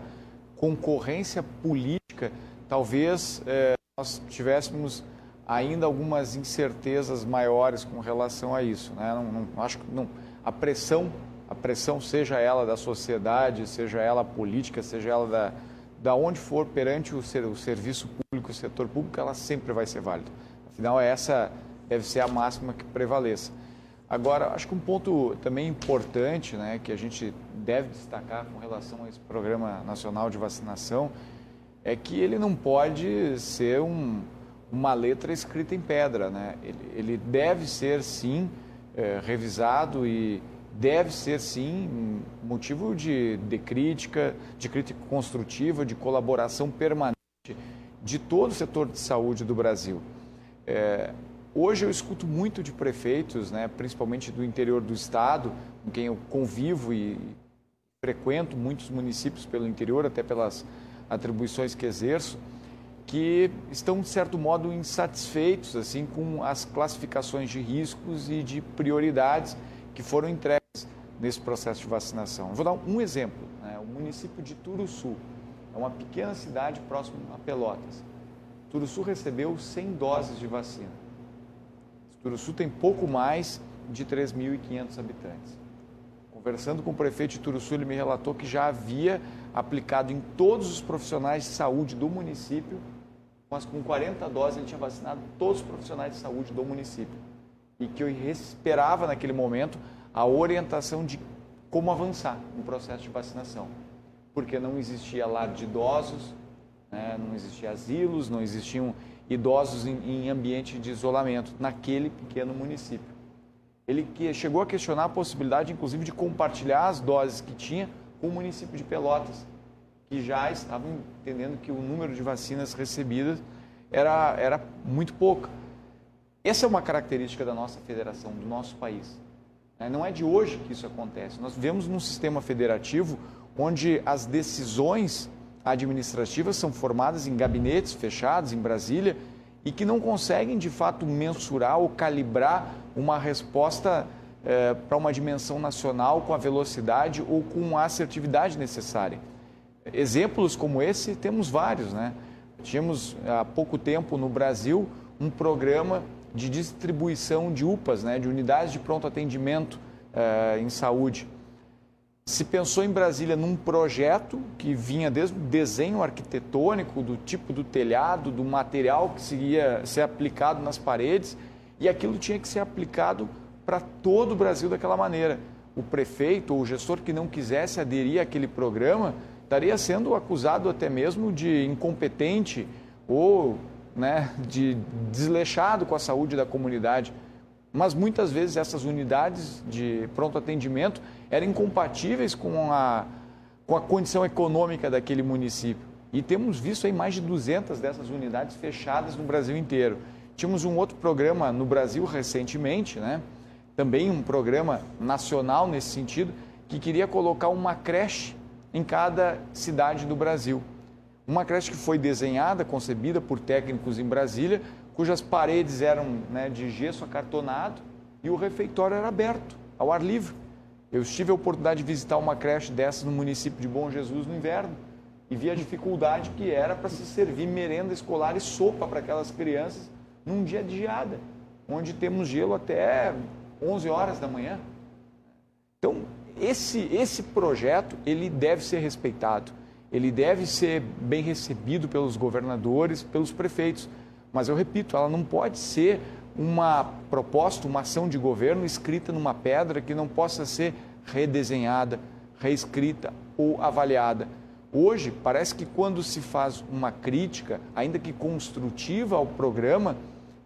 Speaker 3: concorrência política, talvez é, nós tivéssemos ainda algumas incertezas maiores com relação a isso. Né? Não, não, acho que não, a pressão, a pressão, seja ela da sociedade, seja ela política, seja ela da, da onde for perante o, ser, o serviço público, o setor público, ela sempre vai ser válida. Afinal, essa deve ser a máxima que prevaleça. Agora, acho que um ponto também importante, né, que a gente deve destacar com relação a esse Programa Nacional de Vacinação, é que ele não pode ser um, uma letra escrita em pedra, né? Ele, ele deve ser sim é, revisado e deve ser sim motivo de, de crítica, de crítica construtiva, de colaboração permanente de todo o setor de saúde do Brasil. É, Hoje eu escuto muito de prefeitos, né, principalmente do interior do estado, com quem eu convivo e frequento muitos municípios pelo interior, até pelas atribuições que exerço, que estão de certo modo insatisfeitos assim com as classificações de riscos e de prioridades que foram entregues nesse processo de vacinação. vou dar um exemplo: né? o município de Turuçu. é uma pequena cidade próxima a Pelotas. Turuçu recebeu 100 doses de vacina. Turuçu tem pouco mais de 3.500 habitantes. Conversando com o prefeito de Turuçu, ele me relatou que já havia aplicado em todos os profissionais de saúde do município, mas com 40 doses ele tinha vacinado todos os profissionais de saúde do município. E que eu esperava naquele momento a orientação de como avançar no processo de vacinação. Porque não existia lar de idosos, não existia asilos, não existiam idosos em, em ambiente de isolamento naquele pequeno município. Ele que chegou a questionar a possibilidade, inclusive, de compartilhar as doses que tinha com o município de Pelotas, que já estavam entendendo que o número de vacinas recebidas era, era muito pouco. Essa é uma característica da nossa federação, do nosso país. Né? Não é de hoje que isso acontece. Nós vivemos num sistema federativo onde as decisões administrativas são formadas em gabinetes fechados em Brasília e que não conseguem de fato mensurar ou calibrar uma resposta eh, para uma dimensão nacional com a velocidade ou com a assertividade necessária. Exemplos como esse temos vários, né? Tínhamos há pouco tempo no Brasil um programa de distribuição de UPAs, né, de unidades de pronto atendimento eh, em saúde se pensou em Brasília num projeto que vinha desde o desenho arquitetônico, do tipo do telhado, do material que ia ser aplicado nas paredes, e aquilo tinha que ser aplicado para todo o Brasil daquela maneira. O prefeito ou o gestor que não quisesse aderir àquele programa estaria sendo acusado até mesmo de incompetente ou né, de desleixado com a saúde da comunidade. Mas muitas vezes essas unidades de pronto atendimento eram incompatíveis com a, com a condição econômica daquele município. E temos visto aí mais de 200 dessas unidades fechadas no Brasil inteiro. Tínhamos um outro programa no Brasil recentemente, né? também um programa nacional nesse sentido, que queria colocar uma creche em cada cidade do Brasil. Uma creche que foi desenhada, concebida por técnicos em Brasília, cujas paredes eram né, de gesso acartonado e o refeitório era aberto, ao ar livre. Eu tive a oportunidade de visitar uma creche dessas no município de Bom Jesus no inverno e vi a dificuldade que era para se servir merenda escolar e sopa para aquelas crianças num dia de geada, onde temos gelo até 11 horas da manhã. Então, esse, esse projeto, ele deve ser respeitado, ele deve ser bem recebido pelos governadores, pelos prefeitos, mas eu repito, ela não pode ser uma proposta, uma ação de governo escrita numa pedra que não possa ser redesenhada, reescrita ou avaliada. Hoje, parece que quando se faz uma crítica, ainda que construtiva ao programa,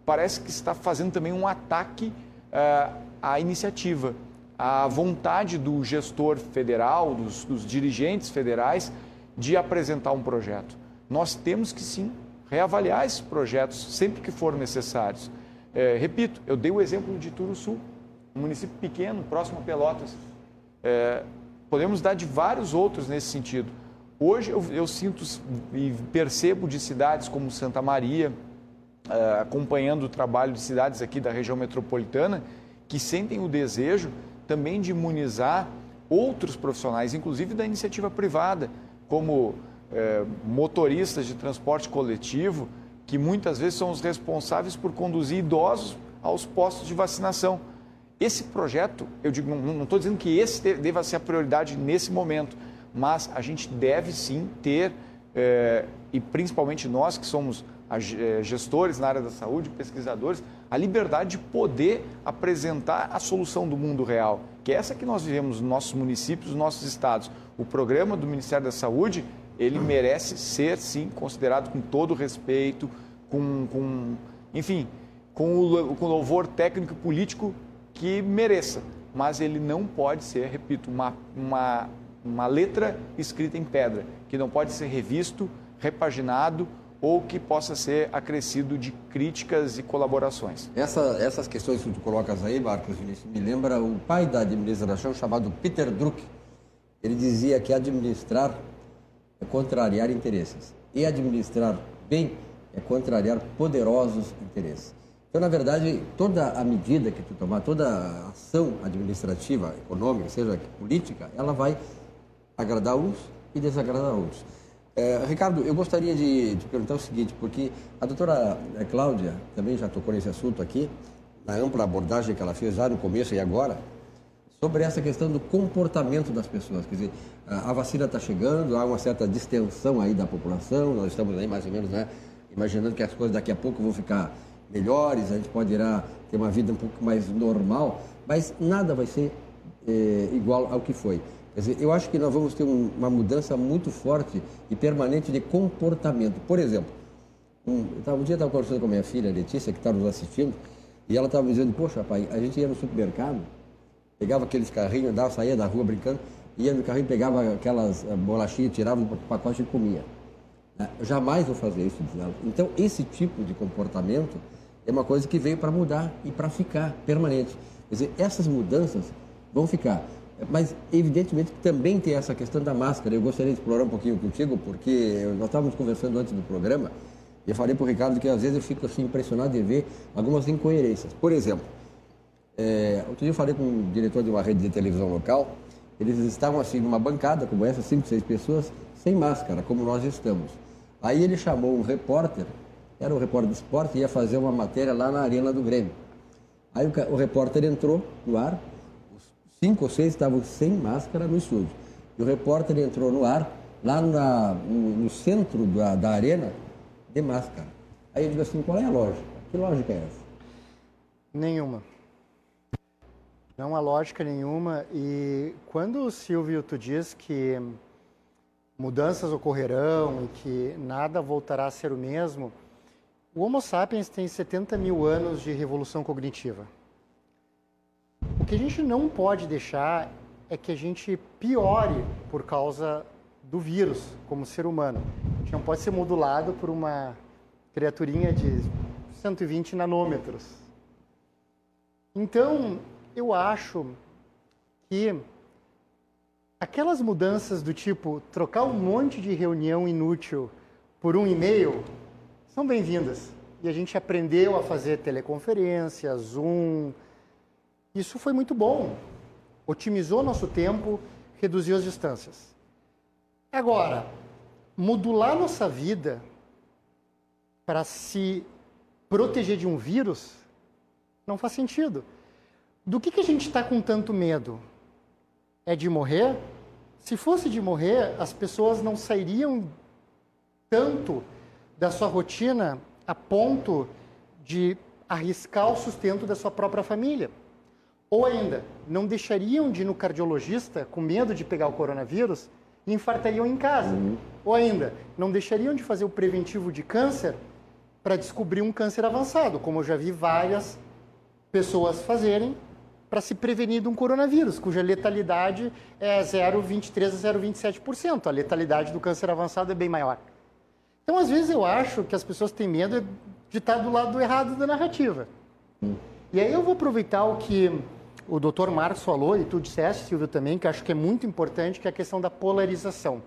Speaker 3: parece que está fazendo também um ataque uh, à iniciativa, à vontade do gestor federal, dos, dos dirigentes federais, de apresentar um projeto. Nós temos que sim reavaliar esses projetos sempre que for necessários. É, repito, eu dei o exemplo de Turuçu, um município pequeno, próximo a Pelotas. É, podemos dar de vários outros nesse sentido. Hoje eu, eu, sinto e percebo de cidades como Santa Maria, é, acompanhando o trabalho de cidades aqui da região metropolitana, que sentem o desejo também de imunizar outros profissionais, inclusive da iniciativa privada, como é, motoristas de transporte coletivo, que muitas vezes são os responsáveis por conduzir idosos aos postos de vacinação. Esse projeto, eu digo, não estou dizendo que esse deva ser a prioridade nesse momento, mas a gente deve sim ter, é, e principalmente nós que somos é, gestores na área da saúde, pesquisadores, a liberdade de poder apresentar a solução do mundo real, que é essa que nós vivemos nos nossos municípios, nos nossos estados. O programa do Ministério da Saúde ele merece ser, sim, considerado com todo respeito, com, com enfim, com o, com louvor técnico e político que mereça. Mas ele não pode ser, repito, uma, uma, uma letra escrita em pedra, que não pode ser revisto, repaginado ou que possa ser acrescido de críticas e colaborações.
Speaker 2: Essa, essas questões que tu colocas aí, Marcos Vinícius, me lembra o pai da administração chamado Peter Druck. Ele dizia que administrar é contrariar interesses. E administrar bem é contrariar poderosos interesses. Então, na verdade, toda a medida que tu tomar, toda a ação administrativa, econômica, seja política, ela vai agradar uns e desagradar uns. É, Ricardo, eu gostaria de, de, perguntar o seguinte, porque a doutora é, Cláudia também já tocou nesse assunto aqui, na ampla abordagem que ela fez lá no começo e agora, sobre essa questão do comportamento das pessoas. Quer dizer, a, vacina está chegando, há uma certa distensão aí da população, nós estamos aí mais ou menos né, imaginando que as coisas daqui a pouco vão ficar melhores, a gente pode ter uma vida um pouco mais normal, mas nada vai ser é, igual ao que foi. Quer dizer, eu acho que nós vamos ter um, uma mudança muito forte e permanente de comportamento. Por exemplo, um, um dia eu estava conversando com a minha filha, Letícia, que está nos assistindo, e ela estava me dizendo, poxa, pai, a gente ia no supermercado, pegava aqueles carrinhos, andava, saía da rua brincando, ia no carrinho, pegava aquelas eh, bolachinhas, tirava do pacote e comia. Né? Jamais vou fazer isso, diz ela. Então, esse tipo de comportamento é uma coisa que veio para mudar e para ficar permanente. Quer dizer, essas mudanças vão ficar. Mas, evidentemente, também tem essa questão da máscara. Eu gostaria de explorar um pouquinho contigo, porque nós estávamos conversando antes do programa e eu falei para o Ricardo que às vezes eu fico assim, impressionado de ver algumas incoerências. Por exemplo, é, outro dia eu falei com um diretor de uma rede de televisão local, eles estavam assim numa bancada como essa, cinco, seis pessoas, sem máscara, como nós estamos. Aí ele chamou um repórter, era um repórter do esporte, ia fazer uma matéria lá na Arena do Grêmio. Aí o, o repórter entrou no ar, cinco ou seis estavam sem máscara no estúdio. E o repórter entrou no ar, lá na, no, no, centro da, da arena, de máscara. Aí eu digo assim, qual é a lógica? Que lógica é essa?
Speaker 6: Nenhuma. Não há lógica nenhuma. E quando o Silvio tu diz que mudanças ocorrerão e que nada voltará a ser o mesmo, o Homo sapiens tem 70 mil anos de revolução cognitiva. O que a gente não pode deixar é que a gente piore por causa do vírus como ser humano. A gente não pode ser modulado por uma criaturinha de 120 nanômetros. Então, eu acho que aquelas mudanças do tipo trocar um monte de reunião inútil por um e-mail são bem-vindas. E a gente aprendeu a fazer teleconferência, Zoom, isso foi muito bom. Otimizou nosso tempo, reduziu as distâncias. Agora, modular nossa vida para se proteger de um vírus não faz sentido. Do que, que a gente está com tanto medo? É de morrer? Se fosse de morrer, as pessoas não sairiam tanto da sua rotina a ponto de arriscar o sustento da sua própria família. Ou ainda, não deixariam de ir no cardiologista com medo de pegar o coronavírus e infartariam em casa. Uhum. Ou ainda, não deixariam de fazer o preventivo de câncer para descobrir um câncer avançado, como eu já vi várias pessoas fazerem para se prevenir de um coronavírus, cuja letalidade é 0,23 a 0,27%. A letalidade do câncer avançado é bem maior. Então, às vezes, eu acho que as pessoas têm medo de estar do lado errado da narrativa. E aí eu vou aproveitar o que o doutor Marcos falou, e tu disseste, Silvio, também, que acho que é muito importante, que é a questão da polarização.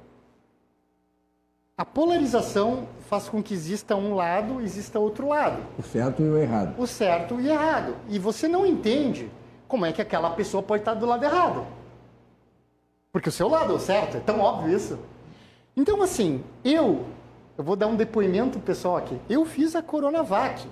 Speaker 6: A polarização faz com que exista um lado, exista outro lado.
Speaker 2: O certo e o errado.
Speaker 6: O certo e o errado. E você não entende como é que aquela pessoa pode estar do lado errado. Porque o seu lado é o certo, é tão óbvio isso. Então, assim, eu, eu vou dar um depoimento pessoal aqui. Eu fiz a Coronavac.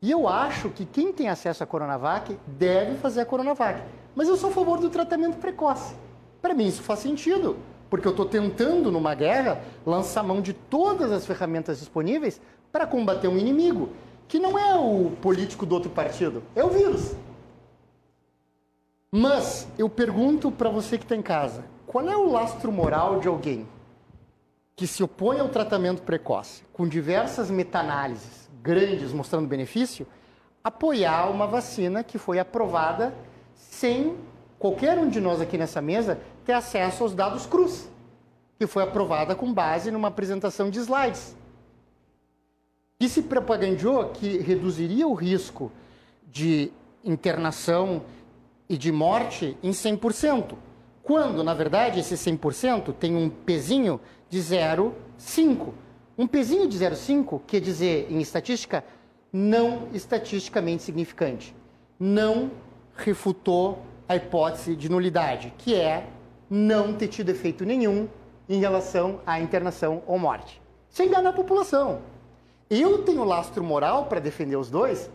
Speaker 6: E eu acho que quem tem acesso à Coronavac deve fazer a Coronavac. Mas eu sou a favor do tratamento precoce. Para mim isso faz sentido, porque eu estou tentando, numa guerra, lançar mão de todas as ferramentas disponíveis para combater um inimigo, que não é o político do outro partido, é o vírus. Mas eu pergunto para você que está em casa, qual é o lastro moral de alguém que se opõe ao tratamento precoce, com diversas meta-análises, grandes mostrando benefício, apoiar uma vacina que foi aprovada sem qualquer um de nós aqui nessa mesa ter acesso aos dados cruz, que foi aprovada com base numa apresentação de slides. E se propagandeou que reduziria o risco de internação e de morte em 100%, quando, na verdade, esse 100% tem um pezinho de 0,5%. Um pezinho de 0,5 quer dizer, em estatística, não estatisticamente significante. Não refutou a hipótese de nulidade, que é não ter tido efeito nenhum em relação à internação ou morte. Isso engana a população. Eu tenho lastro moral para defender os dois,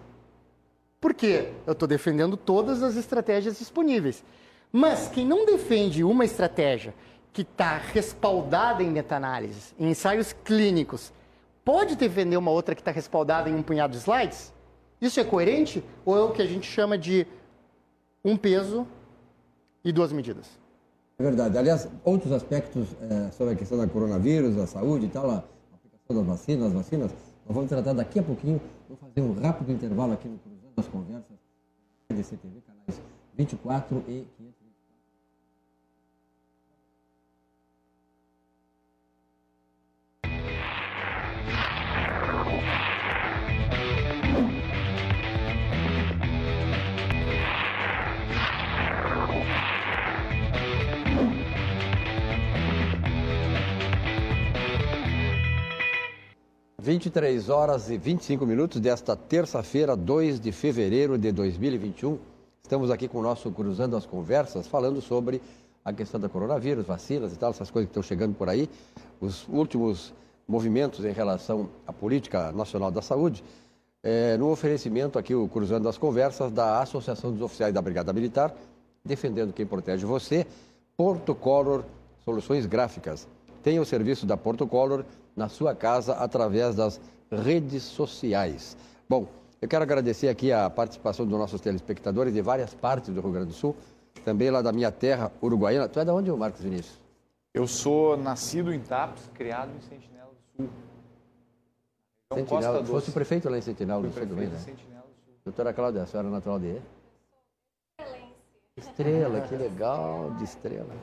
Speaker 6: porque eu estou defendendo todas as estratégias disponíveis. Mas quem não defende uma estratégia que está respaldada em meta-análises, em ensaios clínicos, pode defender uma outra que está respaldada em um punhado de slides? Isso é coerente ou é o que a gente chama de um peso e duas medidas?
Speaker 2: É verdade. Aliás, outros aspectos é, sobre a questão da coronavírus, da saúde e tal, a aplicação das vacinas, as vacinas, nós vamos tratar daqui a pouquinho. Vou fazer um rápido intervalo aqui no Cruzando as Conversas, DCTV, canais 24 e 500. 23 horas e 25 minutos desta terça-feira, 2 de fevereiro de 2021. Estamos aqui com o nosso Cruzando as Conversas, falando sobre a questão da coronavírus, vacinas e tal, essas coisas que estão chegando por aí, os últimos movimentos em relação à política nacional da saúde. É, no oferecimento aqui, o Cruzando as Conversas da Associação dos Oficiais da Brigada Militar, defendendo quem protege você, Porto Color Soluções Gráficas. Tem o serviço da Porto Color na sua casa através das redes sociais. Bom, eu quero agradecer aqui a participação dos nossos telespectadores de várias partes do Rio Grande do Sul, também lá da minha terra, Uruguaiana. Tu é de onde, Marcos Vinícius?
Speaker 3: Eu sou nascido em Tapes, criado em Sentinela do Sul.
Speaker 2: Então, Sentinela, Costa fosse prefeito lá em Sentinela do Sul também, né?
Speaker 3: Sentinela do Sul.
Speaker 2: Doutora Cláudia, a senhora é natural de? Estrela, que legal, de estrela.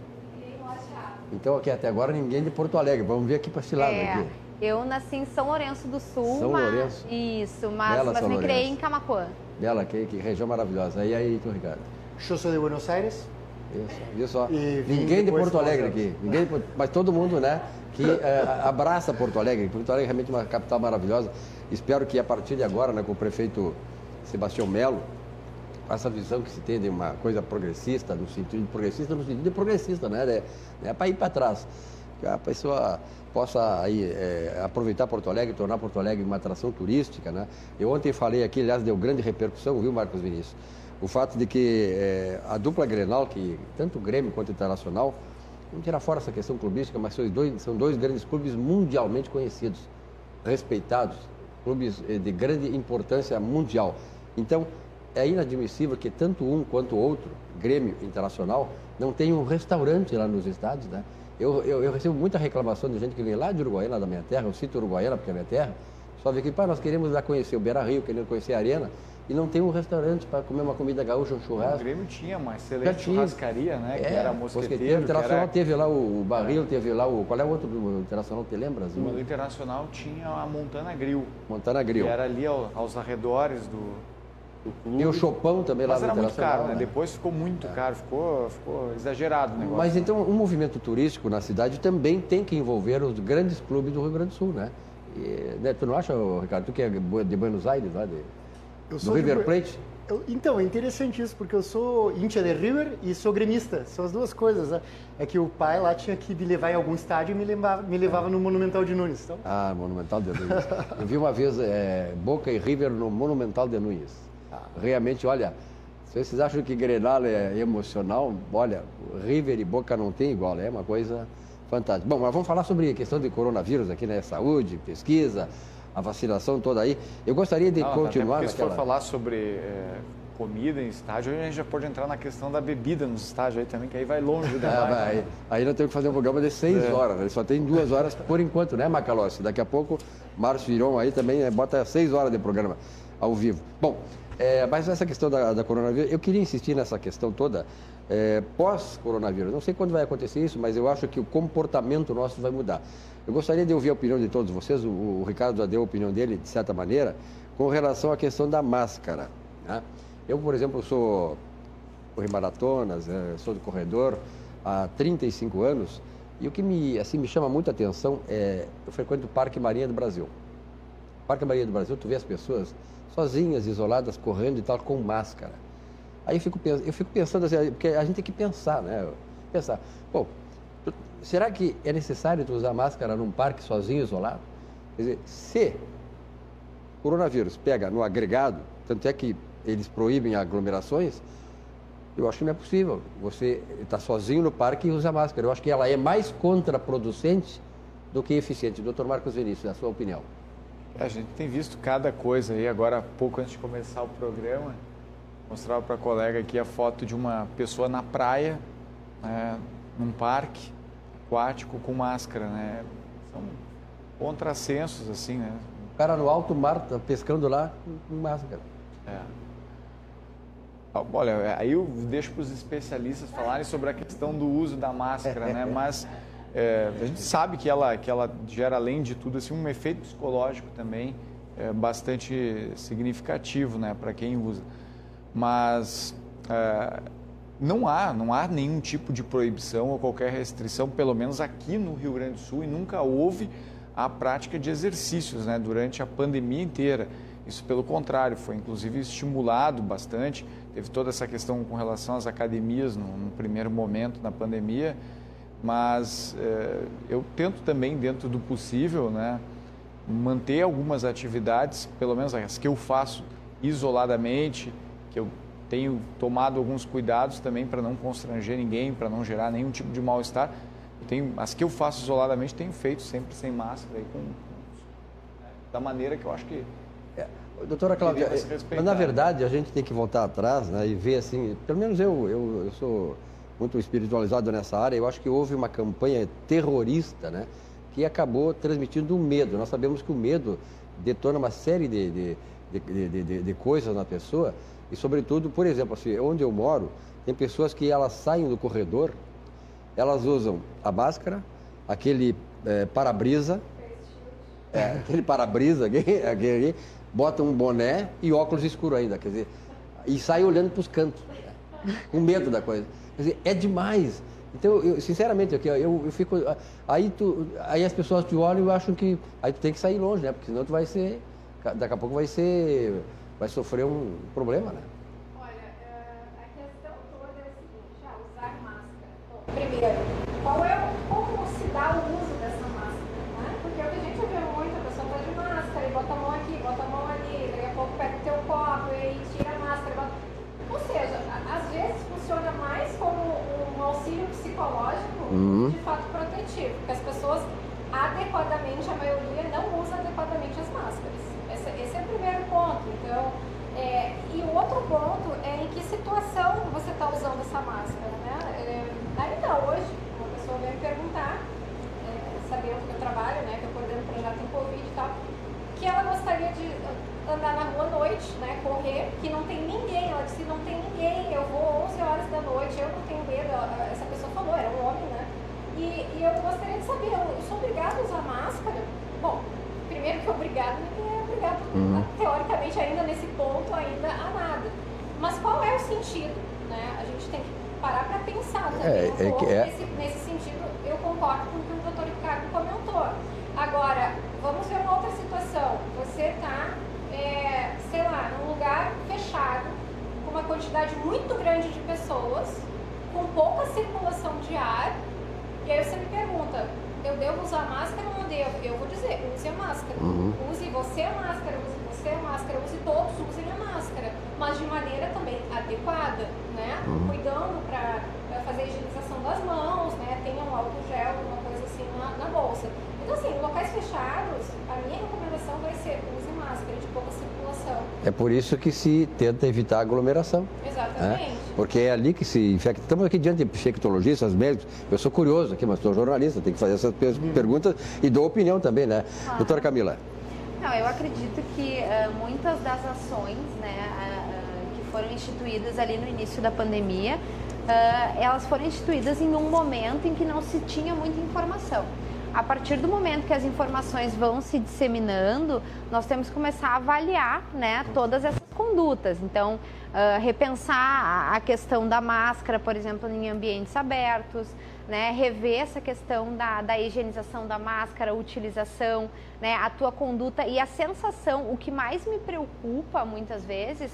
Speaker 2: Então aqui até agora ninguém de Porto Alegre. Vamos ver aqui para esse lado é, aqui.
Speaker 5: Eu nasci em São Lourenço do Sul.
Speaker 2: São mas... Lourenço?
Speaker 5: Isso, mas, Bela, mas me criei em Camacuã.
Speaker 2: Bela, que, que região maravilhosa. E aí, tu, Ricardo?
Speaker 6: Eu sou de Buenos Aires.
Speaker 2: Isso, viu só? ninguém de Porto Alegre aqui. Ninguém de... mas todo mundo, né? Que é, abraça Porto Alegre. Porto Alegre é realmente uma capital maravilhosa. Espero que a partir de agora, né, com o prefeito Sebastião Melo, essa visão que se tem de uma coisa progressista, no sentido progressista, no sentido de progressista, né? É, é para ir para trás. Que a pessoa possa aí, é, aproveitar Porto Alegre, tornar Porto Alegre uma atração turística, né? Eu ontem falei aqui, aliás, deu grande repercussão, viu, Marcos Vinícius? O fato de que é, a dupla Grenal, que tanto o Grêmio quanto o Internacional, vamos tirar fora essa questão clubística, mas são dois, são dois grandes clubes mundialmente conhecidos, respeitados, clubes eh, de grande importância mundial. Então, é inadmissível que tanto um quanto outro, Grêmio Internacional, não tenham um restaurante lá nos estados, né? Eu, eu, eu, recebo muita reclamação de gente que vem lá de Uruguaiana, da minha terra, eu cito Uruguaiana porque é minha terra, só vê que, pá, nós queremos lá conhecer o Beira Rio, queremos conhecer a Arena, e não tem um restaurante para comer uma comida gaúcha, um churrasco. O
Speaker 3: Grêmio tinha uma excelente churrascaria, né? É, que era mosqueteiro.
Speaker 2: O Internacional era... teve lá o, Barril, teve lá o... Qual é o outro do Internacional, te lembras?
Speaker 3: O Internacional tinha a Montana Grill.
Speaker 2: Montana Grill.
Speaker 3: Que era ali ao, aos arredores do,
Speaker 2: e o Chopão também
Speaker 3: Mas
Speaker 2: lá
Speaker 3: no
Speaker 2: era
Speaker 3: muito caro, né? né? Depois ficou muito é. caro, ficou, ficou exagerado o negócio.
Speaker 2: Mas então um movimento turístico na cidade também tem que envolver os grandes clubes do Rio Grande do Sul, né? E, né tu não acha, Ricardo, tu que é de Buenos Aires, lá de, eu do River de... Plate?
Speaker 6: Eu, então, é interessante isso, porque eu sou íntia de River e sou gremista. São as duas coisas, né? É que o pai lá tinha que me levar em algum estádio e me levava, me levava é. no Monumental de Nunes. Então...
Speaker 2: Ah, Monumental de Nunes. eu vi uma vez é, Boca e River no Monumental de Nunes realmente, olha, se vocês acham que Grenal é emocional, olha, River e Boca não tem igual, é uma coisa fantástica. Bom, mas vamos falar sobre a questão de coronavírus aqui, né? Saúde, pesquisa, a vacinação toda aí. Eu gostaria de não, continuar
Speaker 3: naquela... Se for falar sobre é, comida em estádio, a gente já pode entrar na questão da bebida nos estádios aí também, que aí vai longe [LAUGHS] demais. É, vai,
Speaker 2: né? Aí nós temos que fazer um programa de seis é. horas, né? só tem duas horas por enquanto, né, Macalossi? Daqui a pouco, Márcio Viron aí também né, bota seis horas de programa ao vivo. Bom, é, mas essa questão da, da, coronavírus, eu queria insistir nessa questão toda é, pós-coronavírus. Não sei quando vai acontecer isso, mas eu acho que o comportamento nosso vai mudar. Eu gostaria de ouvir a opinião de todos vocês, o, o Ricardo já deu a opinião dele, de certa maneira, com relação à questão da máscara. Né? Eu, por exemplo, sou corri maratonas, é, sou de corredor há 35 anos, e o que me, assim, me chama muita atenção é, eu frequento o Parque Marinha do Brasil. Parque Marinha do Brasil, tu vê as pessoas sozinhas, isoladas, correndo e tal, com máscara. Aí eu fico, eu fico pensando assim, porque a gente tem que pensar, né? Pensar, bom, Será que é necessário tu usar máscara num parque sozinho, isolado? Quer dizer, se o coronavírus pega no agregado, tanto é que eles proíbem aglomerações, eu acho que não é possível. Você está sozinho no parque e usa máscara. Eu acho que ela é mais contraproducente do que eficiente. Doutor Marcos Vinícius, na sua opinião.
Speaker 3: A gente tem visto cada coisa aí. Agora, pouco antes de começar o programa, mostrava para a colega aqui a foto de uma pessoa na praia, né, num parque, aquático com máscara, né? São contrassensos, assim, né?
Speaker 2: O cara no alto mar, tá pescando lá com máscara.
Speaker 3: É. Ah, olha, aí eu deixo para os especialistas falarem sobre a questão do uso da máscara, né? [LAUGHS] Mas é, a gente sabe que ela, que ela gera, além de tudo, assim, um efeito psicológico também é, bastante significativo, né? Para quem usa. Mas é, não há, não há nenhum tipo de proibição ou qualquer restrição, pelo menos aqui no Rio Grande do Sul, e nunca houve a prática de exercícios né, durante a pandemia inteira. Isso, pelo contrário, foi inclusive estimulado bastante. Teve toda essa questão com relação às academias no, no primeiro momento da pandemia, mas eh, eu tento também, dentro do possível, né, manter algumas atividades, pelo menos as que eu faço isoladamente, que eu tenho tomado alguns cuidados também para não constranger ninguém, para não gerar nenhum tipo de mal-estar. Tenho, as que eu faço isoladamente tenho feito sempre sem máscara, aí, com, da maneira que eu acho que.
Speaker 2: É, doutora Cláudia, mas na verdade a gente tem que voltar atrás né, e ver assim, pelo menos eu, eu, eu sou muito espiritualizado nessa área, eu acho que houve uma campanha terrorista né, que acabou transmitindo o medo. Nós sabemos que o medo detona uma série de, de, de, de, de coisas na pessoa e, sobretudo, por exemplo, assim, onde eu moro, tem pessoas que elas saem do corredor, elas usam a máscara, aquele é, para-brisa, é, aquele para-brisa [LAUGHS] botam um boné e óculos escuros ainda, quer dizer, e saem olhando para os cantos, né, com medo da coisa. Quer dizer, é demais. Então, eu, sinceramente, aqui, eu, eu fico. Aí, tu, aí as pessoas te olham e acham que. Aí tu tem que sair longe, né? Porque senão tu vai ser. Daqui a pouco vai ser vai sofrer um problema, né?
Speaker 4: Olha, eh, a questão toda é a seguinte, ah, usar máscara. Bom, primeiro, qual é, como se dá o uso dessa máscara? Né? Porque o que a gente vê muito, a pessoa está de máscara e bota a mão aqui, bota a mão ali, daqui a pouco pega o teu copo e tira a máscara. Bota... Ou seja, às vezes funciona mais como um auxílio psicológico uhum. de fato protetivo, porque as pessoas adequadamente, a maioria não usa adequadamente as máscaras. Esse, esse é o primeiro ponto. Então, é, e o outro ponto é em que situação você está usando essa máscara, né? É, ainda hoje, uma pessoa veio me perguntar, é, que eu trabalho, né, que eu coordeno o projeto em Covid e tal, que ela gostaria de andar na rua à noite, né, correr, que não tem ninguém, ela disse, não tem ninguém, eu vou 11 horas da noite, eu não tenho medo, essa pessoa falou, era um homem, né, e, e eu gostaria de saber, eu sou obrigada a usar máscara? Bom, primeiro que obrigado ninguém é obrigado, uhum. teoricamente, ainda nesse ponto, ainda a nada. Mas qual é o sentido? Né? A gente tem que parar para pensar também é, um é pouco é... nesse, nesse sentido. Eu concordo com o que o doutor Ricardo comentou. Agora, vamos ver uma outra situação. Você está, é, sei lá, num lugar fechado, com uma quantidade muito grande de pessoas, com pouca circulação de ar, e aí você me pergunta, eu devo usar máscara ou não devo? Eu vou dizer, use a máscara. Uhum. Use você a máscara, use você a máscara, use todos, usem a máscara. Mas de maneira também adequada, né? Uhum. Cuidando para fazer a higienização das mãos, né? Tenha um álcool gel, alguma na, bolsa. Então, assim, em locais fechados, a minha recomendação vai ser use máscara de pouca circulação.
Speaker 2: É por isso que se tenta evitar aglomeração.
Speaker 4: Exatamente.
Speaker 2: Né? Porque é ali que se infecta. Estamos aqui diante de infectologistas, médicos. Eu sou curioso aqui, mas sou jornalista, tenho que fazer essas perguntas e dou opinião também, né? Claro. Doutora Camila.
Speaker 5: Não, eu acredito que uh, muitas das ações né, uh, que foram instituídas ali no início da pandemia, uh, elas foram instituídas em um momento em que não se tinha muita informação a partir do momento que as informações vão se disseminando, nós temos que começar a avaliar né, todas essas condutas. Então, uh, repensar a questão da máscara, por exemplo, em ambientes abertos, né, rever essa questão da, da higienização da máscara, utilização, né, a tua conduta e a sensação. O que mais me preocupa muitas vezes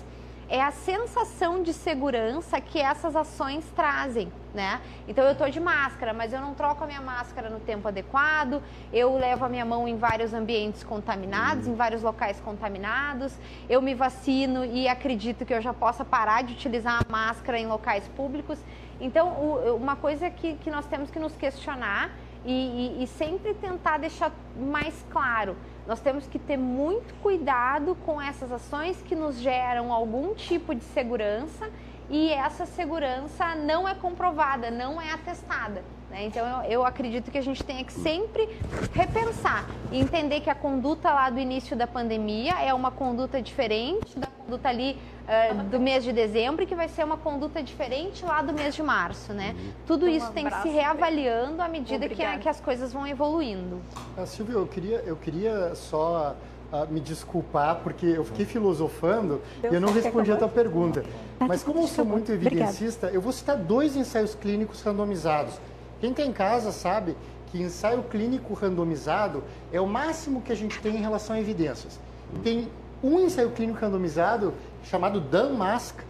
Speaker 5: é a sensação de segurança que essas ações trazem, né? Então eu estou de máscara, mas eu não troco a minha máscara no tempo adequado, eu levo a minha mão em vários ambientes contaminados, em vários locais contaminados, eu me vacino e acredito que eu já possa parar de utilizar a máscara em locais públicos. Então, uma coisa que, que nós temos que nos questionar e, e, e sempre tentar deixar mais claro nós temos que ter muito cuidado com essas ações que nos geram algum tipo de segurança e essa segurança não é comprovada, não é atestada. Né? Então eu, eu, acredito que a gente tenha que sempre repensar e entender que a conduta lá do início da pandemia é uma conduta diferente da conduta ali uh, do mês de dezembro e que vai ser uma conduta diferente lá do mês de março. Né? Uhum. Tudo isso tem que se reavaliando à medida que, que, as coisas vão evoluindo.
Speaker 6: Ah, Silvio, eu queria, eu queria só uh, me desculpar, porque eu fiquei filosofando e eu não respondi a tua pergunta. Mas como eu sou muito evidencista, eu vou citar dois ensaios clínicos randomizados. Quem está em casa sabe que ensaio clínico randomizado é o máximo que a gente tem em relação a evidências. Tem um ensaio clínico randomizado chamado DANMASK,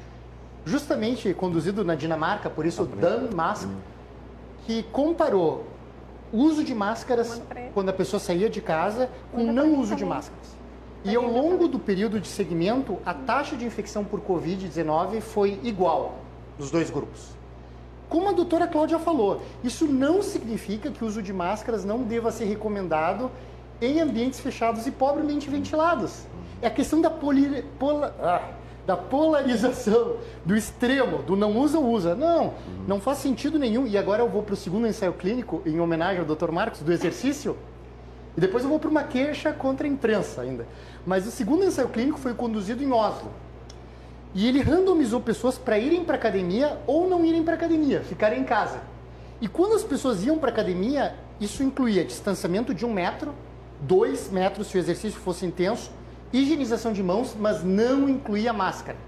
Speaker 6: justamente conduzido na Dinamarca, por isso DANMASK, que comparou o uso de máscaras quando a pessoa saía de casa com não uso de máscaras. E ao longo do período de segmento, a taxa de infecção por Covid-19 foi igual nos dois grupos. Como a doutora Cláudia falou, isso não significa que o uso de máscaras não deva ser recomendado em ambientes fechados e pobremente ventilados. É a questão da, poli, pola, ah, da polarização, do extremo, do não usa, usa. Não, não faz sentido nenhum. E agora eu vou para o segundo ensaio clínico, em homenagem ao Dr. Marcos, do exercício. E depois eu vou para uma queixa contra a imprensa ainda. Mas o segundo ensaio clínico foi conduzido em Oslo. E ele randomizou pessoas para irem para academia ou não irem para academia, ficarem em casa. E quando as pessoas iam para academia, isso incluía distanciamento de um metro, dois metros se o exercício fosse intenso, higienização de mãos, mas não incluía máscara.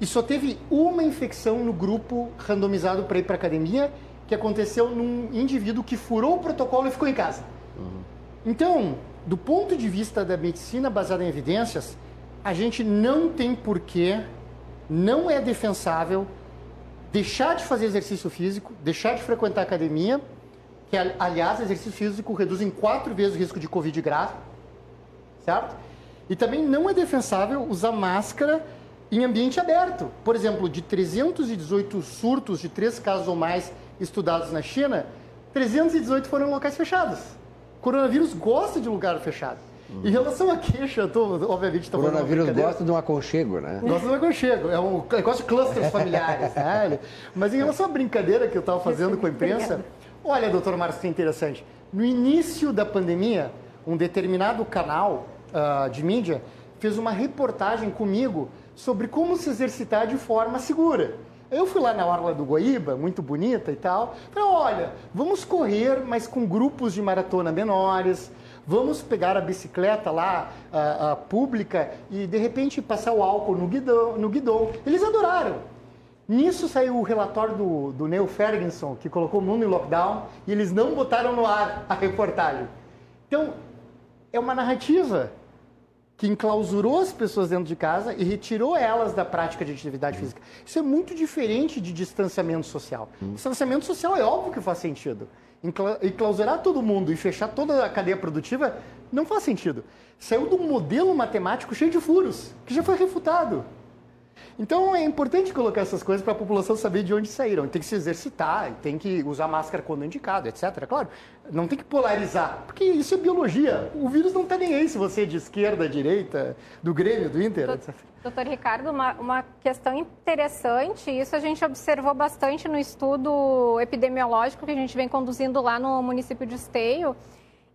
Speaker 6: E só teve uma infecção no grupo randomizado para ir para academia, que aconteceu num indivíduo que furou o protocolo e ficou em casa. Uhum. Então, do ponto de vista da medicina baseada em evidências, a gente não tem porquê, não é defensável deixar de fazer exercício físico, deixar de frequentar academia, que aliás, exercício físico reduz em quatro vezes o risco de Covid grave, certo? E também não é defensável usar máscara em ambiente aberto. Por exemplo, de 318 surtos de três casos ou mais estudados na China, 318 foram em locais fechados. O coronavírus gosta de lugar fechado. Em relação à queixa, eu tô, obviamente estou
Speaker 2: O coronavírus gosta de um aconchego, né?
Speaker 6: Gosta de um aconchego. É um negócio de clusters familiares, né? [LAUGHS] Mas em relação à brincadeira que eu estava fazendo com a imprensa, olha, doutor Marcos, que interessante. No início da pandemia, um determinado canal uh, de mídia fez uma reportagem comigo sobre como se exercitar de forma segura. Eu fui lá na Orla do Guaíba, muito bonita e tal. Falei, olha, vamos correr, mas com grupos de maratona menores, Vamos pegar a bicicleta lá, a, a pública, e de repente passar o álcool no guidão, no guidão. Eles adoraram. Nisso saiu o relatório do, do Neil Ferguson, que colocou o mundo em lockdown, e eles não botaram no ar a reportagem. Então, é uma narrativa que enclausurou as pessoas dentro de casa e retirou elas da prática de atividade física. Isso é muito diferente de distanciamento social. Hum. Distanciamento social é óbvio que faz sentido enclausurar todo mundo e fechar toda a cadeia produtiva não faz sentido. Saiu de um modelo matemático cheio de furos, que já foi refutado. Então é importante colocar essas coisas para a população saber de onde saíram. Tem que se exercitar, tem que usar máscara quando indicado, etc. Claro, não tem que polarizar, porque isso é biologia. O vírus não está nem aí se você é de esquerda, direita, do Grêmio, do Inter, etc.
Speaker 4: Doutor Ricardo, uma, uma questão interessante, isso a gente observou bastante no estudo epidemiológico que a gente vem conduzindo lá no município de Esteio,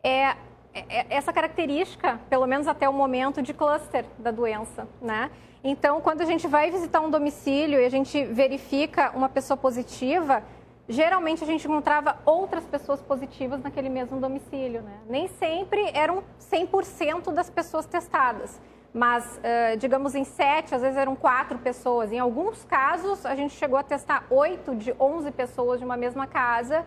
Speaker 4: é, é essa característica, pelo menos até o momento, de cluster da doença, né? Então, quando a gente vai visitar um domicílio e a gente verifica uma pessoa positiva, geralmente a gente encontrava outras pessoas positivas naquele mesmo domicílio. Né? Nem sempre eram 100% das pessoas testadas, mas, digamos, em sete, às vezes eram quatro pessoas. Em alguns casos, a gente chegou a testar oito de 11 pessoas de uma mesma casa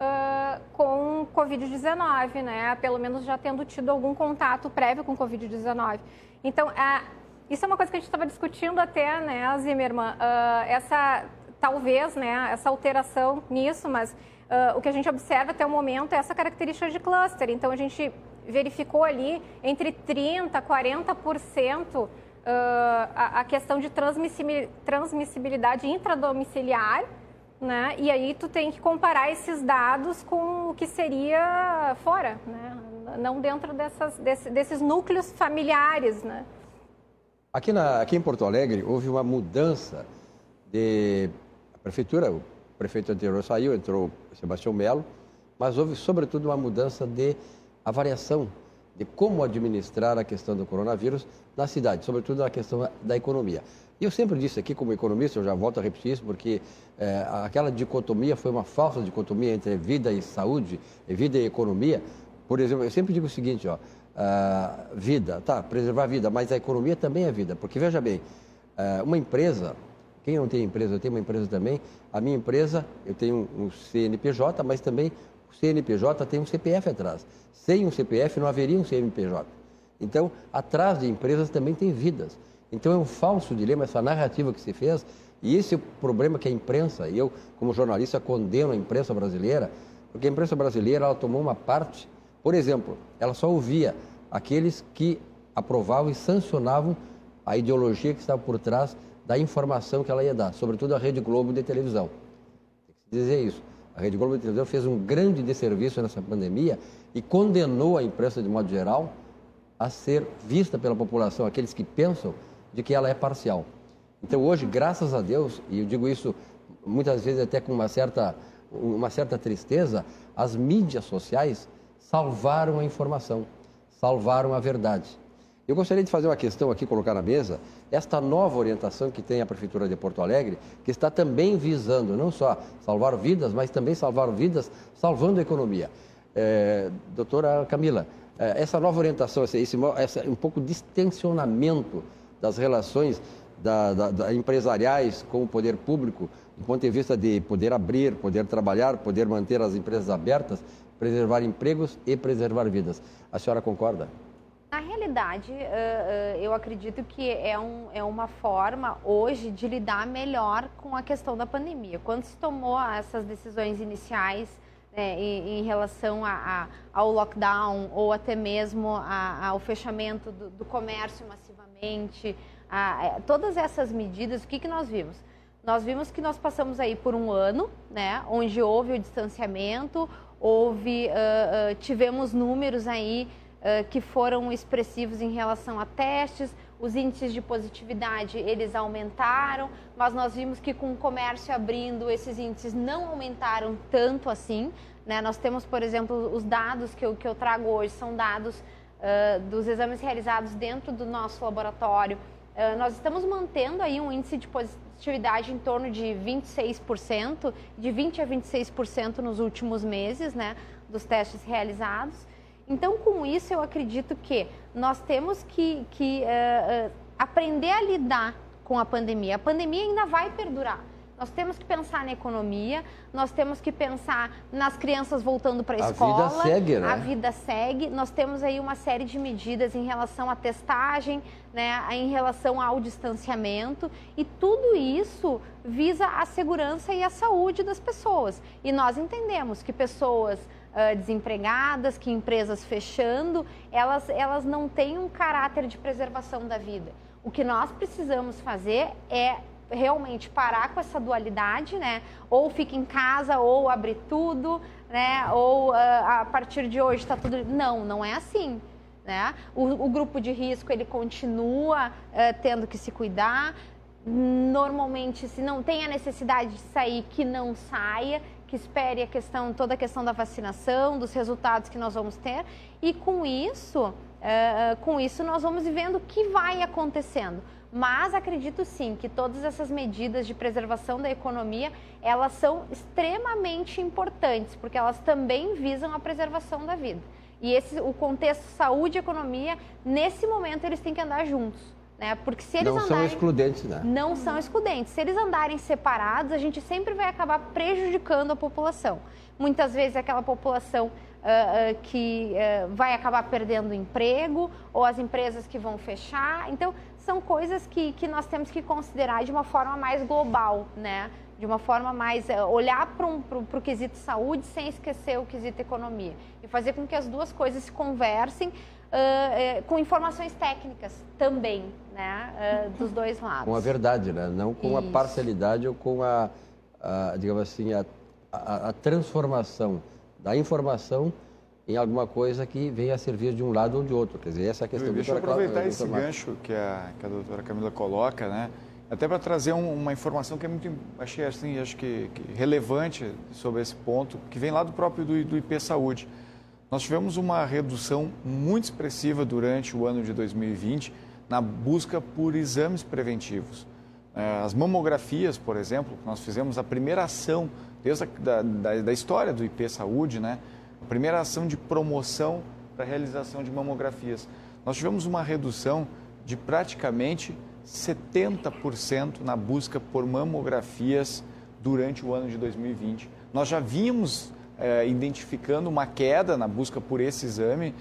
Speaker 4: uh, com Covid-19, né? pelo menos já tendo tido algum contato prévio com Covid-19. Então, a Isso é uma coisa que a gente estava discutindo até, né, Zimmermann, uh, essa, talvez, né, essa alteração nisso, mas uh, o que a gente observa até o momento é essa característica de cluster. Então, a gente verificou ali entre 30% a 40% Uh, a, a, questão de transmissibilidade intradomiciliar, né? E aí tu tem que comparar esses dados com o que seria fora, né? Não dentro dessas, desse, desses núcleos familiares, né?
Speaker 2: Aqui, na, aqui em Porto Alegre houve uma mudança de a prefeitura, o prefeito anterior saiu, entrou Sebastião Melo, mas houve sobretudo uma mudança de avaliação de como administrar a questão do coronavírus na cidade, sobretudo na questão da economia. E eu sempre disse aqui, como economista, eu já volto a repetir isso, porque é, aquela dicotomia foi uma falsa dicotomia entre vida e saúde, vida e economia. Por exemplo, eu sempre digo o seguinte, ó, uh, vida, tá, preservar a vida, mas a economia também é vida. Porque, veja bem, uh, uma empresa, quem não tem empresa, eu tenho uma empresa também, a minha empresa, eu tenho um CNPJ, mas também o CNPJ tem um CPF atrás. Sem um CPF não haveria um CNPJ. Então, atrás de empresas também tem vidas. Então é um falso dilema essa narrativa que se fez, e esse é o problema que a imprensa, e eu como jornalista condeno a imprensa brasileira, porque a imprensa brasileira ela tomou uma parte, por exemplo, ela só ouvia aqueles que aprovavam e sancionavam a ideologia que estava por trás da informação que ela ia dar, sobretudo a Rede Globo de televisão. Tem que dizer isso. A Rede Globo de televisão fez um grande desserviço nessa pandemia e condenou a imprensa de modo geral a ser vista pela população, aqueles que pensam de que ela é parcial. Então hoje, graças a Deus, e eu digo isso muitas vezes até com uma certa, uma certa tristeza, as mídias sociais salvaram a informação, salvaram a verdade. Eu gostaria de fazer uma questão aqui, colocar na mesa, esta nova orientação que tem a Prefeitura de Porto Alegre, que está também visando não só salvar vidas, mas também salvar vidas, salvando a economia. É, doutora Camila, é, essa nova orientação, esse, esse, esse um pouco de das relações da, da, da empresariais com o poder público, do ponto de vista de poder abrir, poder trabalhar, poder manter as empresas abertas, preservar empregos e preservar vidas. A senhora concorda?
Speaker 5: Na realidade, eu acredito que é, um, é uma forma hoje de lidar melhor com a questão da pandemia. Quando se tomou essas decisões iniciais né, em, relação ao lockdown ou até mesmo ao fechamento do, do comércio massivamente, é, todas essas medidas, o que, que nós vimos? Nós vimos que nós passamos aí por um ano, né, onde houve o distanciamento, houve, uh, uh, tivemos números aí uh, que foram expressivos em relação a testes, os índices de positividade eles aumentaram, mas nós vimos que com o comércio abrindo esses índices não aumentaram tanto assim. Né? Nós temos, por exemplo, os dados que eu, que eu trago hoje são dados dos exames realizados dentro do nosso laboratório. Uh, nós estamos mantendo aí um índice de positividade em torno de 26%, de 20% a 26% nos últimos meses, né, dos testes realizados. Então, com isso, eu acredito que nós temos que, que uh, aprender a lidar com a pandemia. A pandemia ainda vai perdurar. Nós temos que pensar na economia, nós temos que pensar nas crianças voltando para a escola.
Speaker 2: A vida segue, né?
Speaker 5: A vida segue. Nós temos aí uma série de medidas em relação à testagem, né, em relação ao distanciamento, e tudo isso visa a segurança e a saúde das pessoas. E nós entendemos que pessoas uh, desempregadas, que empresas fechando, elas, elas não têm um caráter de preservação da vida. O que nós precisamos fazer é realmente parar com essa dualidade, né? Ou fica em casa, ou abre tudo, né? Ou uh, a partir de hoje está tudo. Não, não é assim. Né? O, o grupo de risco ele continua uh, tendo que se cuidar. Normalmente, se não tem a necessidade de sair, que não saia que espere a questão, toda a questão da vacinação, dos resultados que nós vamos ter. E com isso, uh, com isso nós vamos vendo o que vai acontecendo. Mas acredito sim que todas essas medidas de preservação da economia, elas são extremamente importantes, porque elas também visam a preservação da vida. E esse, o contexto saúde e economia, nesse momento, eles têm que andar juntos. Né? Porque se eles
Speaker 2: não
Speaker 5: andarem,
Speaker 2: são excludentes, né?
Speaker 5: Não são excludentes. Se eles andarem separados, a gente sempre vai acabar prejudicando a população. Muitas vezes aquela população uh, uh, que uh, vai acabar perdendo emprego ou as empresas que vão fechar. Então, são coisas que, que nós temos que considerar de uma forma mais global, né? De uma forma mais. Eh, olhar para um, o quesito saúde sem esquecer o quesito economia. E fazer com que as duas coisas se conversem uh, uh, com informações técnicas também, né? Uh, dos dois lados.
Speaker 2: Com a verdade, né? Não com Isso. a parcialidade ou com a, a digamos assim, a, a, a transformação da informação em alguma coisa que venha a servir de um lado ou de outro. Quer dizer, essa é a questão.
Speaker 3: Deixa eu aproveitar esse gancho que a, que a doutora Camila coloca, né? até para trazer um, uma informação que é muito, achei assim, acho que, que, relevante sobre esse ponto, que vem lá do próprio do, do IP Saúde. Nós tivemos uma redução muito expressiva durante o ano de 2020 na busca por exames preventivos. É, as mamografias, por exemplo, nós fizemos a primeira ação desde a da, da, da história do IP Saúde, né? Primeira ação de promoção para a realização de mamografias. Nós tivemos uma redução de praticamente 70% na busca por mamografias durante o ano de 2020. Nós já vínhamos é, identificando uma queda na busca por esse exame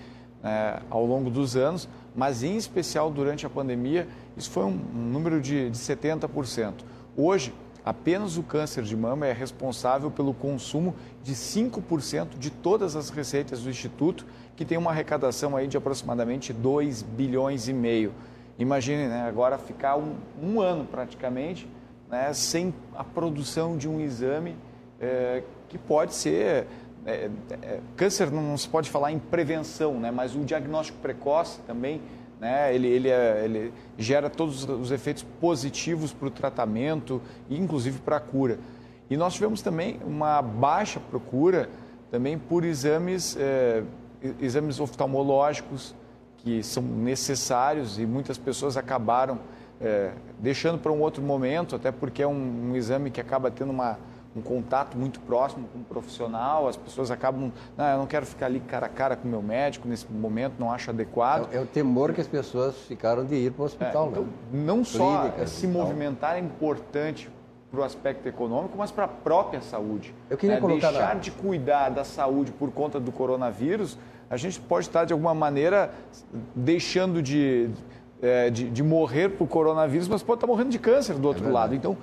Speaker 3: é, ao longo dos anos, mas em especial durante a pandemia, isso foi um, um número de, de 70%. Hoje, apenas o câncer de mama é responsável pelo consumo de 5% de todas as receitas do Instituto, que tem uma arrecadação aí de aproximadamente 2 bilhões e meio. Imagine, né, agora ficar um, um ano praticamente né, sem a produção de um exame é, que pode ser. É, é, câncer não, não, se pode falar em prevenção, né, mas o diagnóstico precoce também, né, ele, ele, é, ele gera todos os efeitos positivos para o tratamento e inclusive para a cura. E nós tivemos também uma baixa procura também por exames, é, exames oftalmológicos, que são necessários e muitas pessoas acabaram é, deixando para um outro momento, até porque é um, um exame que acaba tendo uma, um contato muito próximo com o um profissional, as pessoas acabam, não, eu não quero ficar ali cara a cara com o meu médico nesse momento, não acho adequado.
Speaker 2: É, é o temor que as pessoas ficaram de ir para o hospital. É, então, né?
Speaker 3: Não só Clínica, se movimentar é importante para o aspecto econômico, mas para a própria saúde.
Speaker 2: Eu queria né? colocar
Speaker 3: Deixar na... de cuidar da saúde por conta do coronavírus a gente pode estar, de alguma maneira, deixando de, é, de, de, morrer por coronavírus, mas pode estar morrendo de câncer do outro é lado. Então,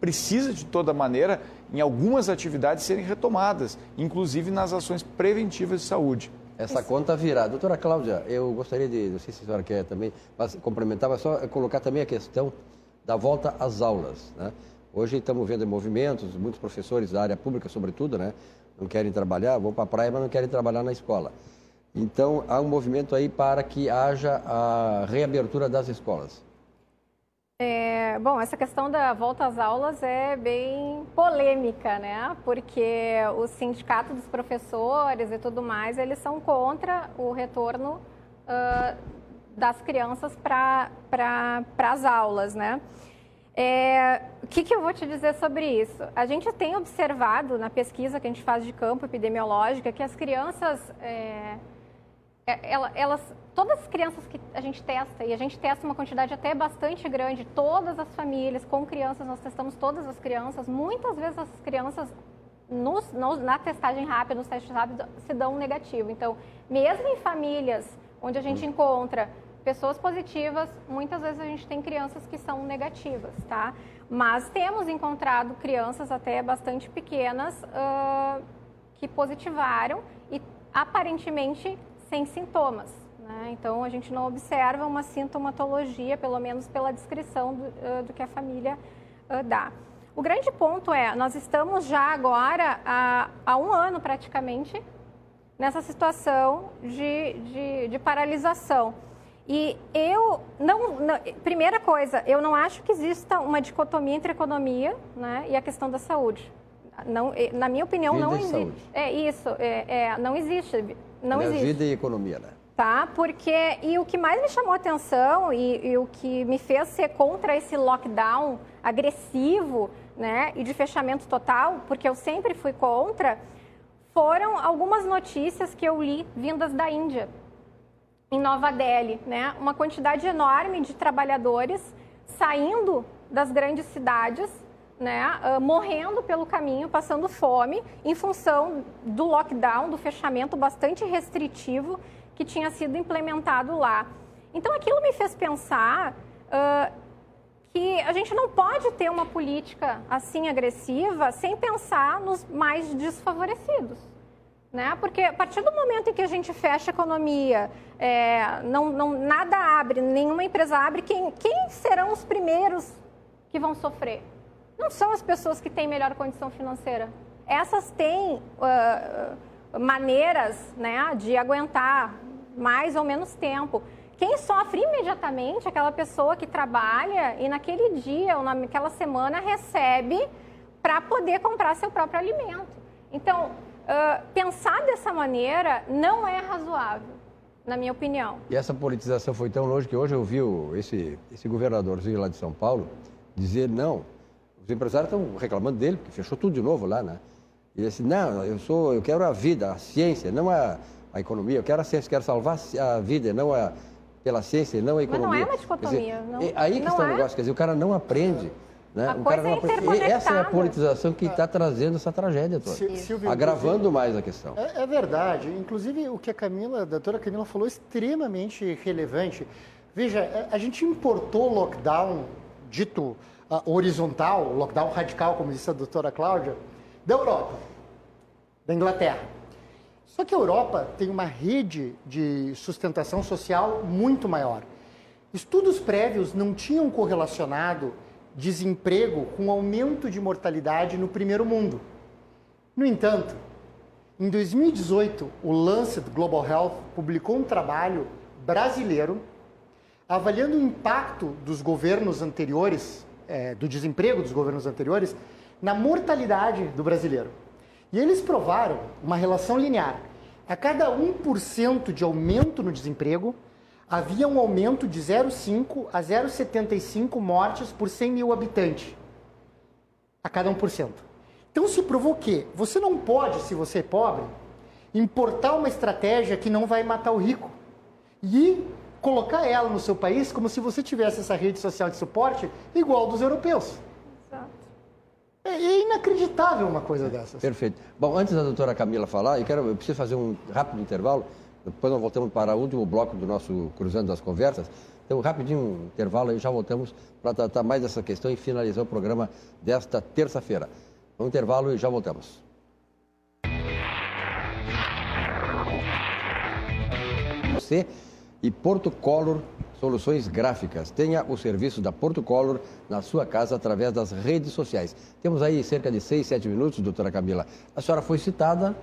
Speaker 3: precisa, de toda maneira, em algumas atividades serem retomadas, inclusive nas ações preventivas de saúde.
Speaker 2: Essa Isso. conta virá. Doutora Cláudia, eu gostaria de, não sei se a senhora quer também, mas complementar, mas só colocar também a questão da volta às aulas. Né? Hoje estamos vendo movimentos, muitos professores da área pública, sobretudo, né? não querem trabalhar, vão para a praia, mas não querem trabalhar na escola. Então, há um movimento aí para que haja a reabertura das escolas.
Speaker 4: É, bom, essa questão da volta às aulas é bem polêmica, né? Porque o sindicato dos professores e tudo mais, eles são contra o retorno uh, das crianças para as aulas, né? É, o que, que, eu vou te dizer sobre isso? A gente tem observado na pesquisa que a gente faz de campo epidemiológica que as crianças... É, é, elas, todas as crianças que a gente testa, e a gente testa uma quantidade até bastante grande, todas as famílias com crianças, nós testamos todas as crianças, muitas vezes as crianças nos, no, na testagem rápida, nos testes rápidos, se dão negativo. Então, mesmo em famílias onde a gente hum. encontra pessoas positivas, muitas vezes a gente tem crianças que são negativas, tá? Mas temos encontrado crianças até bastante pequenas uh, que positivaram e aparentemente sem sintomas. Né? Então, a gente não observa uma sintomatologia, pelo menos pela descrição do, do que a família dá. O grande ponto é, nós estamos já agora, há, há um ano praticamente, nessa situação de, de, de paralisação. E eu não, não, Primeira coisa, eu não acho que exista uma dicotomia entre a economia né, e a questão da saúde. Não, na minha opinião,
Speaker 2: Vida
Speaker 4: não existe. É isso, é, é, não existe. Não
Speaker 2: Minha
Speaker 4: existe.
Speaker 2: vida e economia, né?
Speaker 4: Tá, porque. E o que mais me chamou a atenção e, e o que me fez ser contra esse lockdown agressivo, né, e de fechamento total, porque eu sempre fui contra, foram algumas notícias que eu li vindas da Índia, em Nova Delhi, né? Uma quantidade enorme de trabalhadores saindo das grandes cidades né, uh, morrendo pelo caminho, passando fome, em função do lockdown, do fechamento bastante restritivo que tinha sido implementado lá. Então aquilo me fez pensar uh, que a gente não pode ter uma política assim agressiva sem pensar nos mais desfavorecidos. Né? Porque a partir do momento em que a gente fecha a economia, é, não, não, nada abre, nenhuma empresa abre, quem, quem serão os primeiros que vão sofrer? Não são as pessoas que têm melhor condição financeira. Essas têm uh, maneiras né, de aguentar mais ou menos tempo. Quem sofre imediatamente é aquela pessoa que trabalha e naquele dia ou naquela semana recebe para poder comprar seu próprio alimento. Então, uh, pensar dessa maneira não é razoável, na minha opinião.
Speaker 2: E essa politização foi tão longe que hoje eu vi esse, esse governadorzinho lá de São Paulo dizer não. Os empresários estão reclamando dele, porque fechou tudo de novo lá, né? E ele disse, não, eu, sou, eu quero a vida, a ciência, não a, a economia. Eu quero a ciência, quero salvar a vida, não a pela ciência, não a economia. Mas
Speaker 4: não é uma dicotomia.
Speaker 2: Dizer, não, é aí que está o é. negócio, quer dizer, o cara não aprende. Né?
Speaker 4: A o cara não
Speaker 2: é
Speaker 4: aprende.
Speaker 2: Essa é a politização que está trazendo essa tragédia toda. Silvio, agravando mais a questão.
Speaker 6: É, é, verdade. Inclusive, o que a Camila, a doutora Camila falou, é extremamente relevante. Veja, a gente importou lockdown dito uh, horizontal, lockdown radical, como disse a doutora Cláudia, da Europa, da Inglaterra. Só que a Europa tem uma rede de sustentação social muito maior. Estudos prévios não tinham correlacionado desemprego com aumento de mortalidade no primeiro mundo. No entanto, em 2018, o Lancet Global Health publicou um trabalho brasileiro avaliando o impacto dos governos anteriores, é, do desemprego dos governos anteriores, na mortalidade do brasileiro. E eles provaram uma relação linear. A cada 1% de aumento no desemprego, havia um aumento de 0,5 a 0,75 mortes por 100 mil habitantes. A cada 1%. Então se provou que você não pode, se você é pobre, importar uma estratégia que não vai matar o rico e colocar ela no seu país como se você tivesse essa rede social de suporte igual dos europeus. É, é inacreditável uma coisa dessas.
Speaker 2: Perfeito. Bom, antes da doutora Camila falar, eu, quero, eu preciso fazer um rápido intervalo, depois nós voltamos para o último bloco do nosso Cruzando das Conversas. Então, rapidinho um intervalo aí, já voltamos para tratar mais dessa questão e finalizar o programa desta terça-feira. Um intervalo e já voltamos. Você e Porto Color Soluções Gráficas. Tenha o serviço da Porto Color na sua casa através das redes sociais. Temos aí cerca de 6, 7 minutos, doutora Camila. A senhora foi citada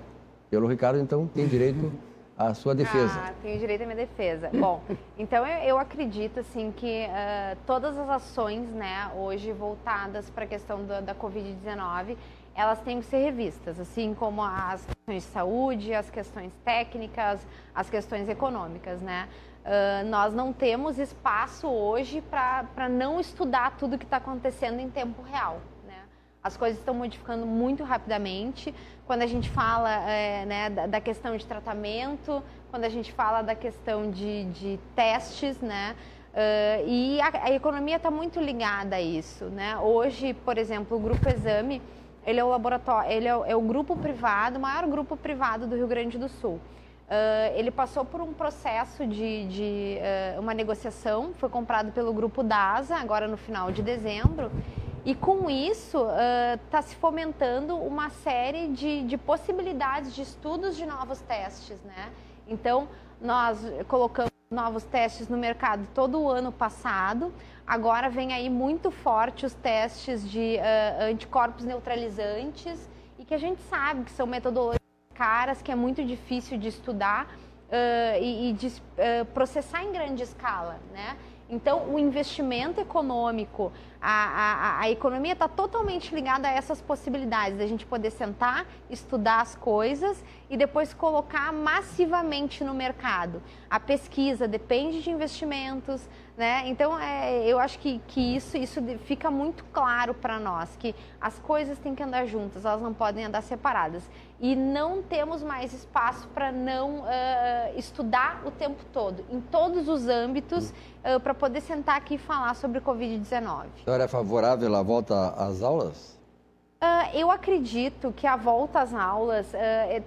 Speaker 2: pelo Ricardo, então tem direito à sua defesa.
Speaker 5: Ah, tenho direito à minha defesa. Bom, então eu, eu acredito assim que uh, todas as ações, né, hoje voltadas para a questão da, da Covid-19, elas têm que ser revistas, assim como as questões de saúde, as questões técnicas, as questões econômicas, né? Uh, nós não temos espaço hoje para não estudar tudo que está acontecendo em tempo real. Né? As coisas estão modificando muito rapidamente. Quando a gente fala é, né, da, da, questão de tratamento, quando a gente fala da questão de, de testes, né? Uh, e a, a economia está muito ligada a isso. Né? Hoje, por exemplo, o Grupo Exame, ele é o laboratório, ele é é o grupo privado, o maior grupo privado do Rio Grande do Sul. Uh, ele passou por um processo de, de uh, uma negociação, foi comprado pelo grupo DASA, agora no final de dezembro, e com isso está uh, se fomentando uma série de, de, possibilidades de estudos de novos testes, né? Então, nós colocamos novos testes no mercado todo o ano passado, agora vem aí muito forte os testes de anticorpos neutralizantes, e que a gente sabe que são metodologias caras, que é muito difícil de estudar uh, e, e, de uh, processar em grande escala, né? Então, o investimento econômico, a, a, a economia está totalmente ligada a essas possibilidades, da gente poder sentar, estudar as coisas e depois colocar massivamente no mercado. A pesquisa depende de investimentos, né? Então, é, eu acho que, que isso, isso fica muito claro para nós, que as coisas têm que andar juntas, elas não podem andar separadas. E não temos mais espaço para não uh, estudar o tempo todo, em todos os âmbitos, uh, para poder sentar aqui e falar sobre Covid-19.
Speaker 2: A senhora é favorável à volta às aulas?
Speaker 5: Uh, eu acredito que a volta às aulas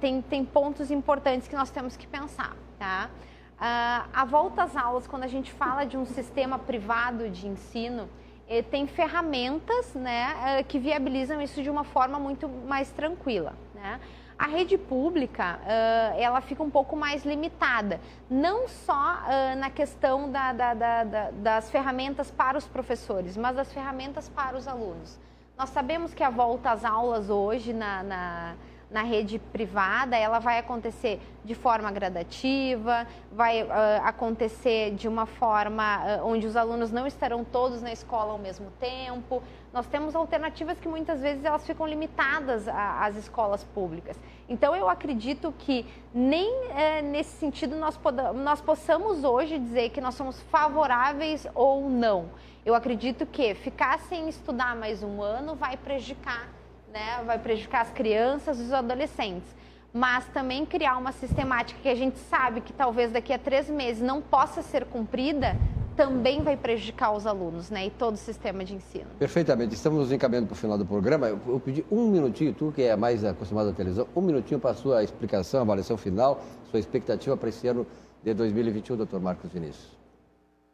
Speaker 5: tem, tem pontos importantes que nós temos que pensar, tá? Uh, a volta às aulas, quando a gente fala de um sistema privado de ensino, eh, tem ferramentas né, eh, que viabilizam isso de uma forma muito mais tranquila. Né? A rede pública, uh, ela fica um pouco mais limitada, não só uh, na questão da, da, da, das ferramentas para os professores, mas das ferramentas para os alunos. Nós sabemos que a volta às aulas hoje na, na na rede privada, ela vai acontecer de forma gradativa, vai uh, acontecer de uma forma uh, onde os alunos não estarão todos na escola ao mesmo tempo. Nós temos alternativas que muitas vezes elas ficam limitadas às escolas públicas. Então eu acredito que nem uh, nesse sentido nós, nós possamos hoje dizer que nós somos favoráveis ou não. Eu acredito que ficar sem estudar mais um ano vai prejudicar né, vai prejudicar as crianças e os adolescentes. Mas também criar uma sistemática que a gente sabe que talvez daqui a três meses não possa ser cumprida, também vai prejudicar os alunos né, e todo o sistema de ensino.
Speaker 2: Perfeitamente. Estamos encaminhando para o final do programa. Eu, eu pedi um minutinho, tu que é mais acostumado à televisão, um minutinho para a sua explicação, avaliação final, sua expectativa para esse ano de 2021, doutor Marcos Vinícius.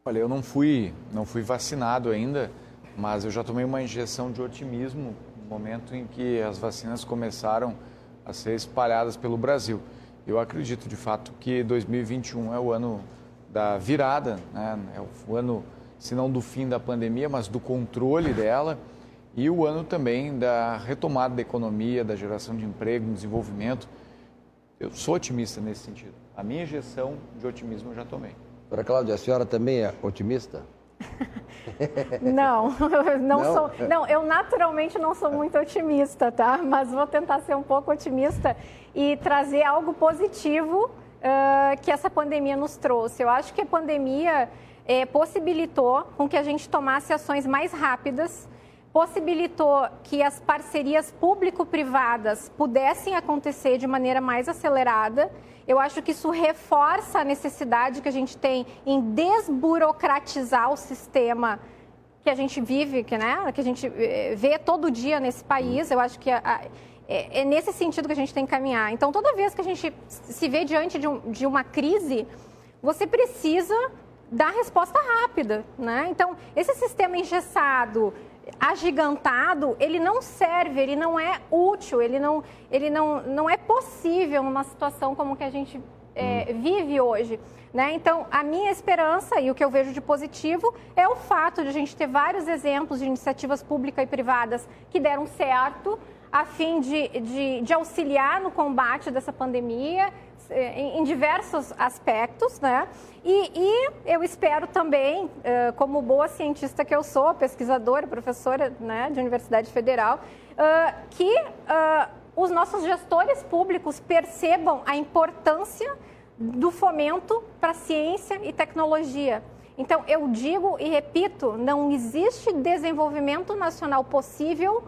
Speaker 3: Olha, eu não fui, não fui vacinado ainda, mas eu já tomei uma injeção de otimismo momento em que as vacinas começaram a ser espalhadas pelo Brasil. Eu acredito, de fato, que 2021 é o ano da virada, né? é o ano, se não do fim da pandemia, mas do controle dela e o ano também da retomada da economia, da geração de emprego, desenvolvimento. Eu sou otimista nesse sentido. A minha injeção de otimismo eu já tomei.
Speaker 2: Doutora Cláudia, a senhora também é otimista? [LAUGHS]
Speaker 4: Não, [LAUGHS] não, não, sou. Não, eu naturalmente não sou muito otimista, tá? Mas vou tentar ser um pouco otimista e trazer algo positivo uh, que essa pandemia nos trouxe. Eu acho que a pandemia eh, possibilitou com que a gente tomasse ações mais rápidas, possibilitou que as parcerias público-privadas pudessem acontecer de maneira mais acelerada eu acho que isso reforça a necessidade que a gente tem em desburocratizar o sistema que a gente vive, que, né, que a gente eh, vê todo dia nesse país. Eu acho que a, a, é, é, nesse sentido que a gente tem que caminhar. Então, toda vez que a gente se vê diante de, um, de uma crise, você precisa dar resposta rápida. Né? Então, esse sistema engessado, agigantado, ele não serve, ele não é útil, ele não, ele não, não é possível numa situação como que a gente é, hum. vive hoje. Né? Então, a minha esperança e o que eu vejo de positivo é o fato de a gente ter vários exemplos de iniciativas públicas e privadas que deram certo a fim de, de, de auxiliar no combate dessa pandemia, em, em diversos aspectos, né? E, e, eu espero também, uh, como boa cientista que eu sou, pesquisadora, professora né, de Universidade Federal, uh, que os nossos gestores públicos percebam a importância do fomento para ciência e tecnologia. Então, eu digo e repito, não existe desenvolvimento nacional possível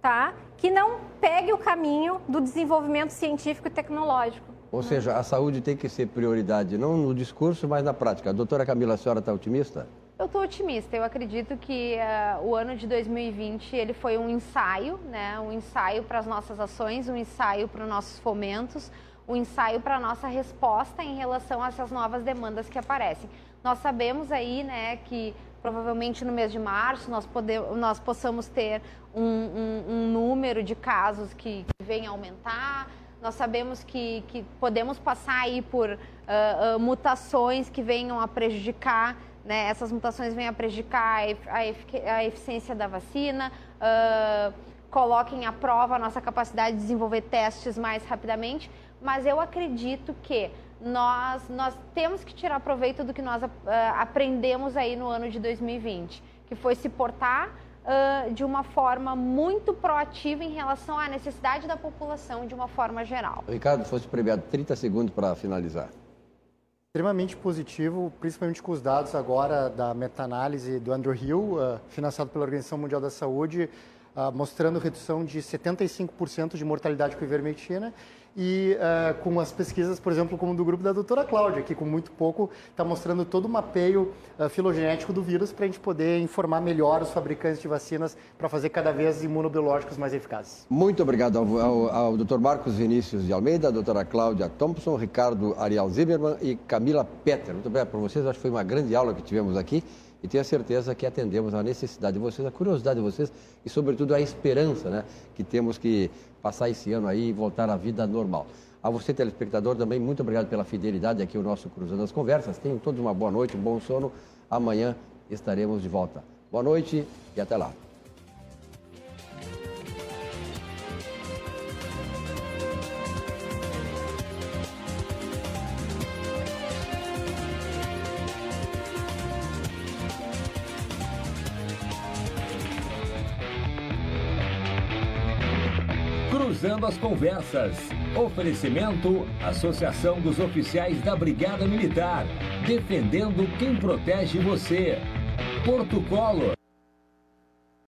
Speaker 4: tá, que não pegue o caminho do desenvolvimento científico e tecnológico.
Speaker 2: Ou seja, a saúde tem que ser prioridade, não no discurso, mas na prática. Doutora Camila, a senhora está otimista?
Speaker 5: Eu estou otimista. Eu acredito que uh, o ano de 2020 ele foi um ensaio, né? Um ensaio para as nossas ações, um ensaio para os nossos fomentos, um ensaio para a nossa resposta em relação a essas novas demandas que aparecem. Nós sabemos aí, né, que provavelmente no mês de março nós, podemos, nós possamos ter um, um, um número de casos que, que venha a aumentar nós sabemos que, que podemos passar aí por uh, uh, mutações que venham a prejudicar, né? essas mutações venham a prejudicar a, a, a eficiência da vacina, uh, coloquem à prova a nossa capacidade de desenvolver testes mais rapidamente, mas eu acredito que nós, nós temos que tirar proveito do que nós aprendemos aí no ano de 2020, que foi se portar uh, de uma forma muito proativa em relação à necessidade da população de uma forma geral.
Speaker 2: Ricardo, fosse premiado 30 segundos para finalizar.
Speaker 6: Extremamente positivo, principalmente com os dados agora da meta-análise do Andrew Hill, uh, financiado pela Organização Mundial da Saúde, uh, mostrando redução de 75% de mortalidade com ivermectina e uh, com as pesquisas, por exemplo, como do grupo da doutora Cláudia, que com muito pouco está mostrando todo o mapeio uh, filogenético do vírus para a gente poder informar melhor os fabricantes de vacinas para fazer cada vez imunobiológicos mais eficazes.
Speaker 2: Muito obrigado ao, ao, ao. Marcos Vinícius de Almeida, doutora Cláudia Thompson, Ricardo Ariel Zimmermann e Camila Petter. Muito obrigado para vocês, acho que foi uma grande aula que tivemos aqui e tenho certeza que atendemos a necessidade de vocês, a curiosidade de vocês e, sobretudo, a esperança né, que temos que passar esse ano aí e voltar à vida normal. A você, telespectador, também muito obrigado pela fidelidade aqui, o nosso Cruzando as Conversas. Tenham todos uma boa noite, um bom sono. Amanhã estaremos de volta. Boa noite e até lá.
Speaker 1: Cruzando as Conversas. Oferecimento: Associação dos Oficiais da Brigada Militar. Defendendo quem protege você. Porto Colo.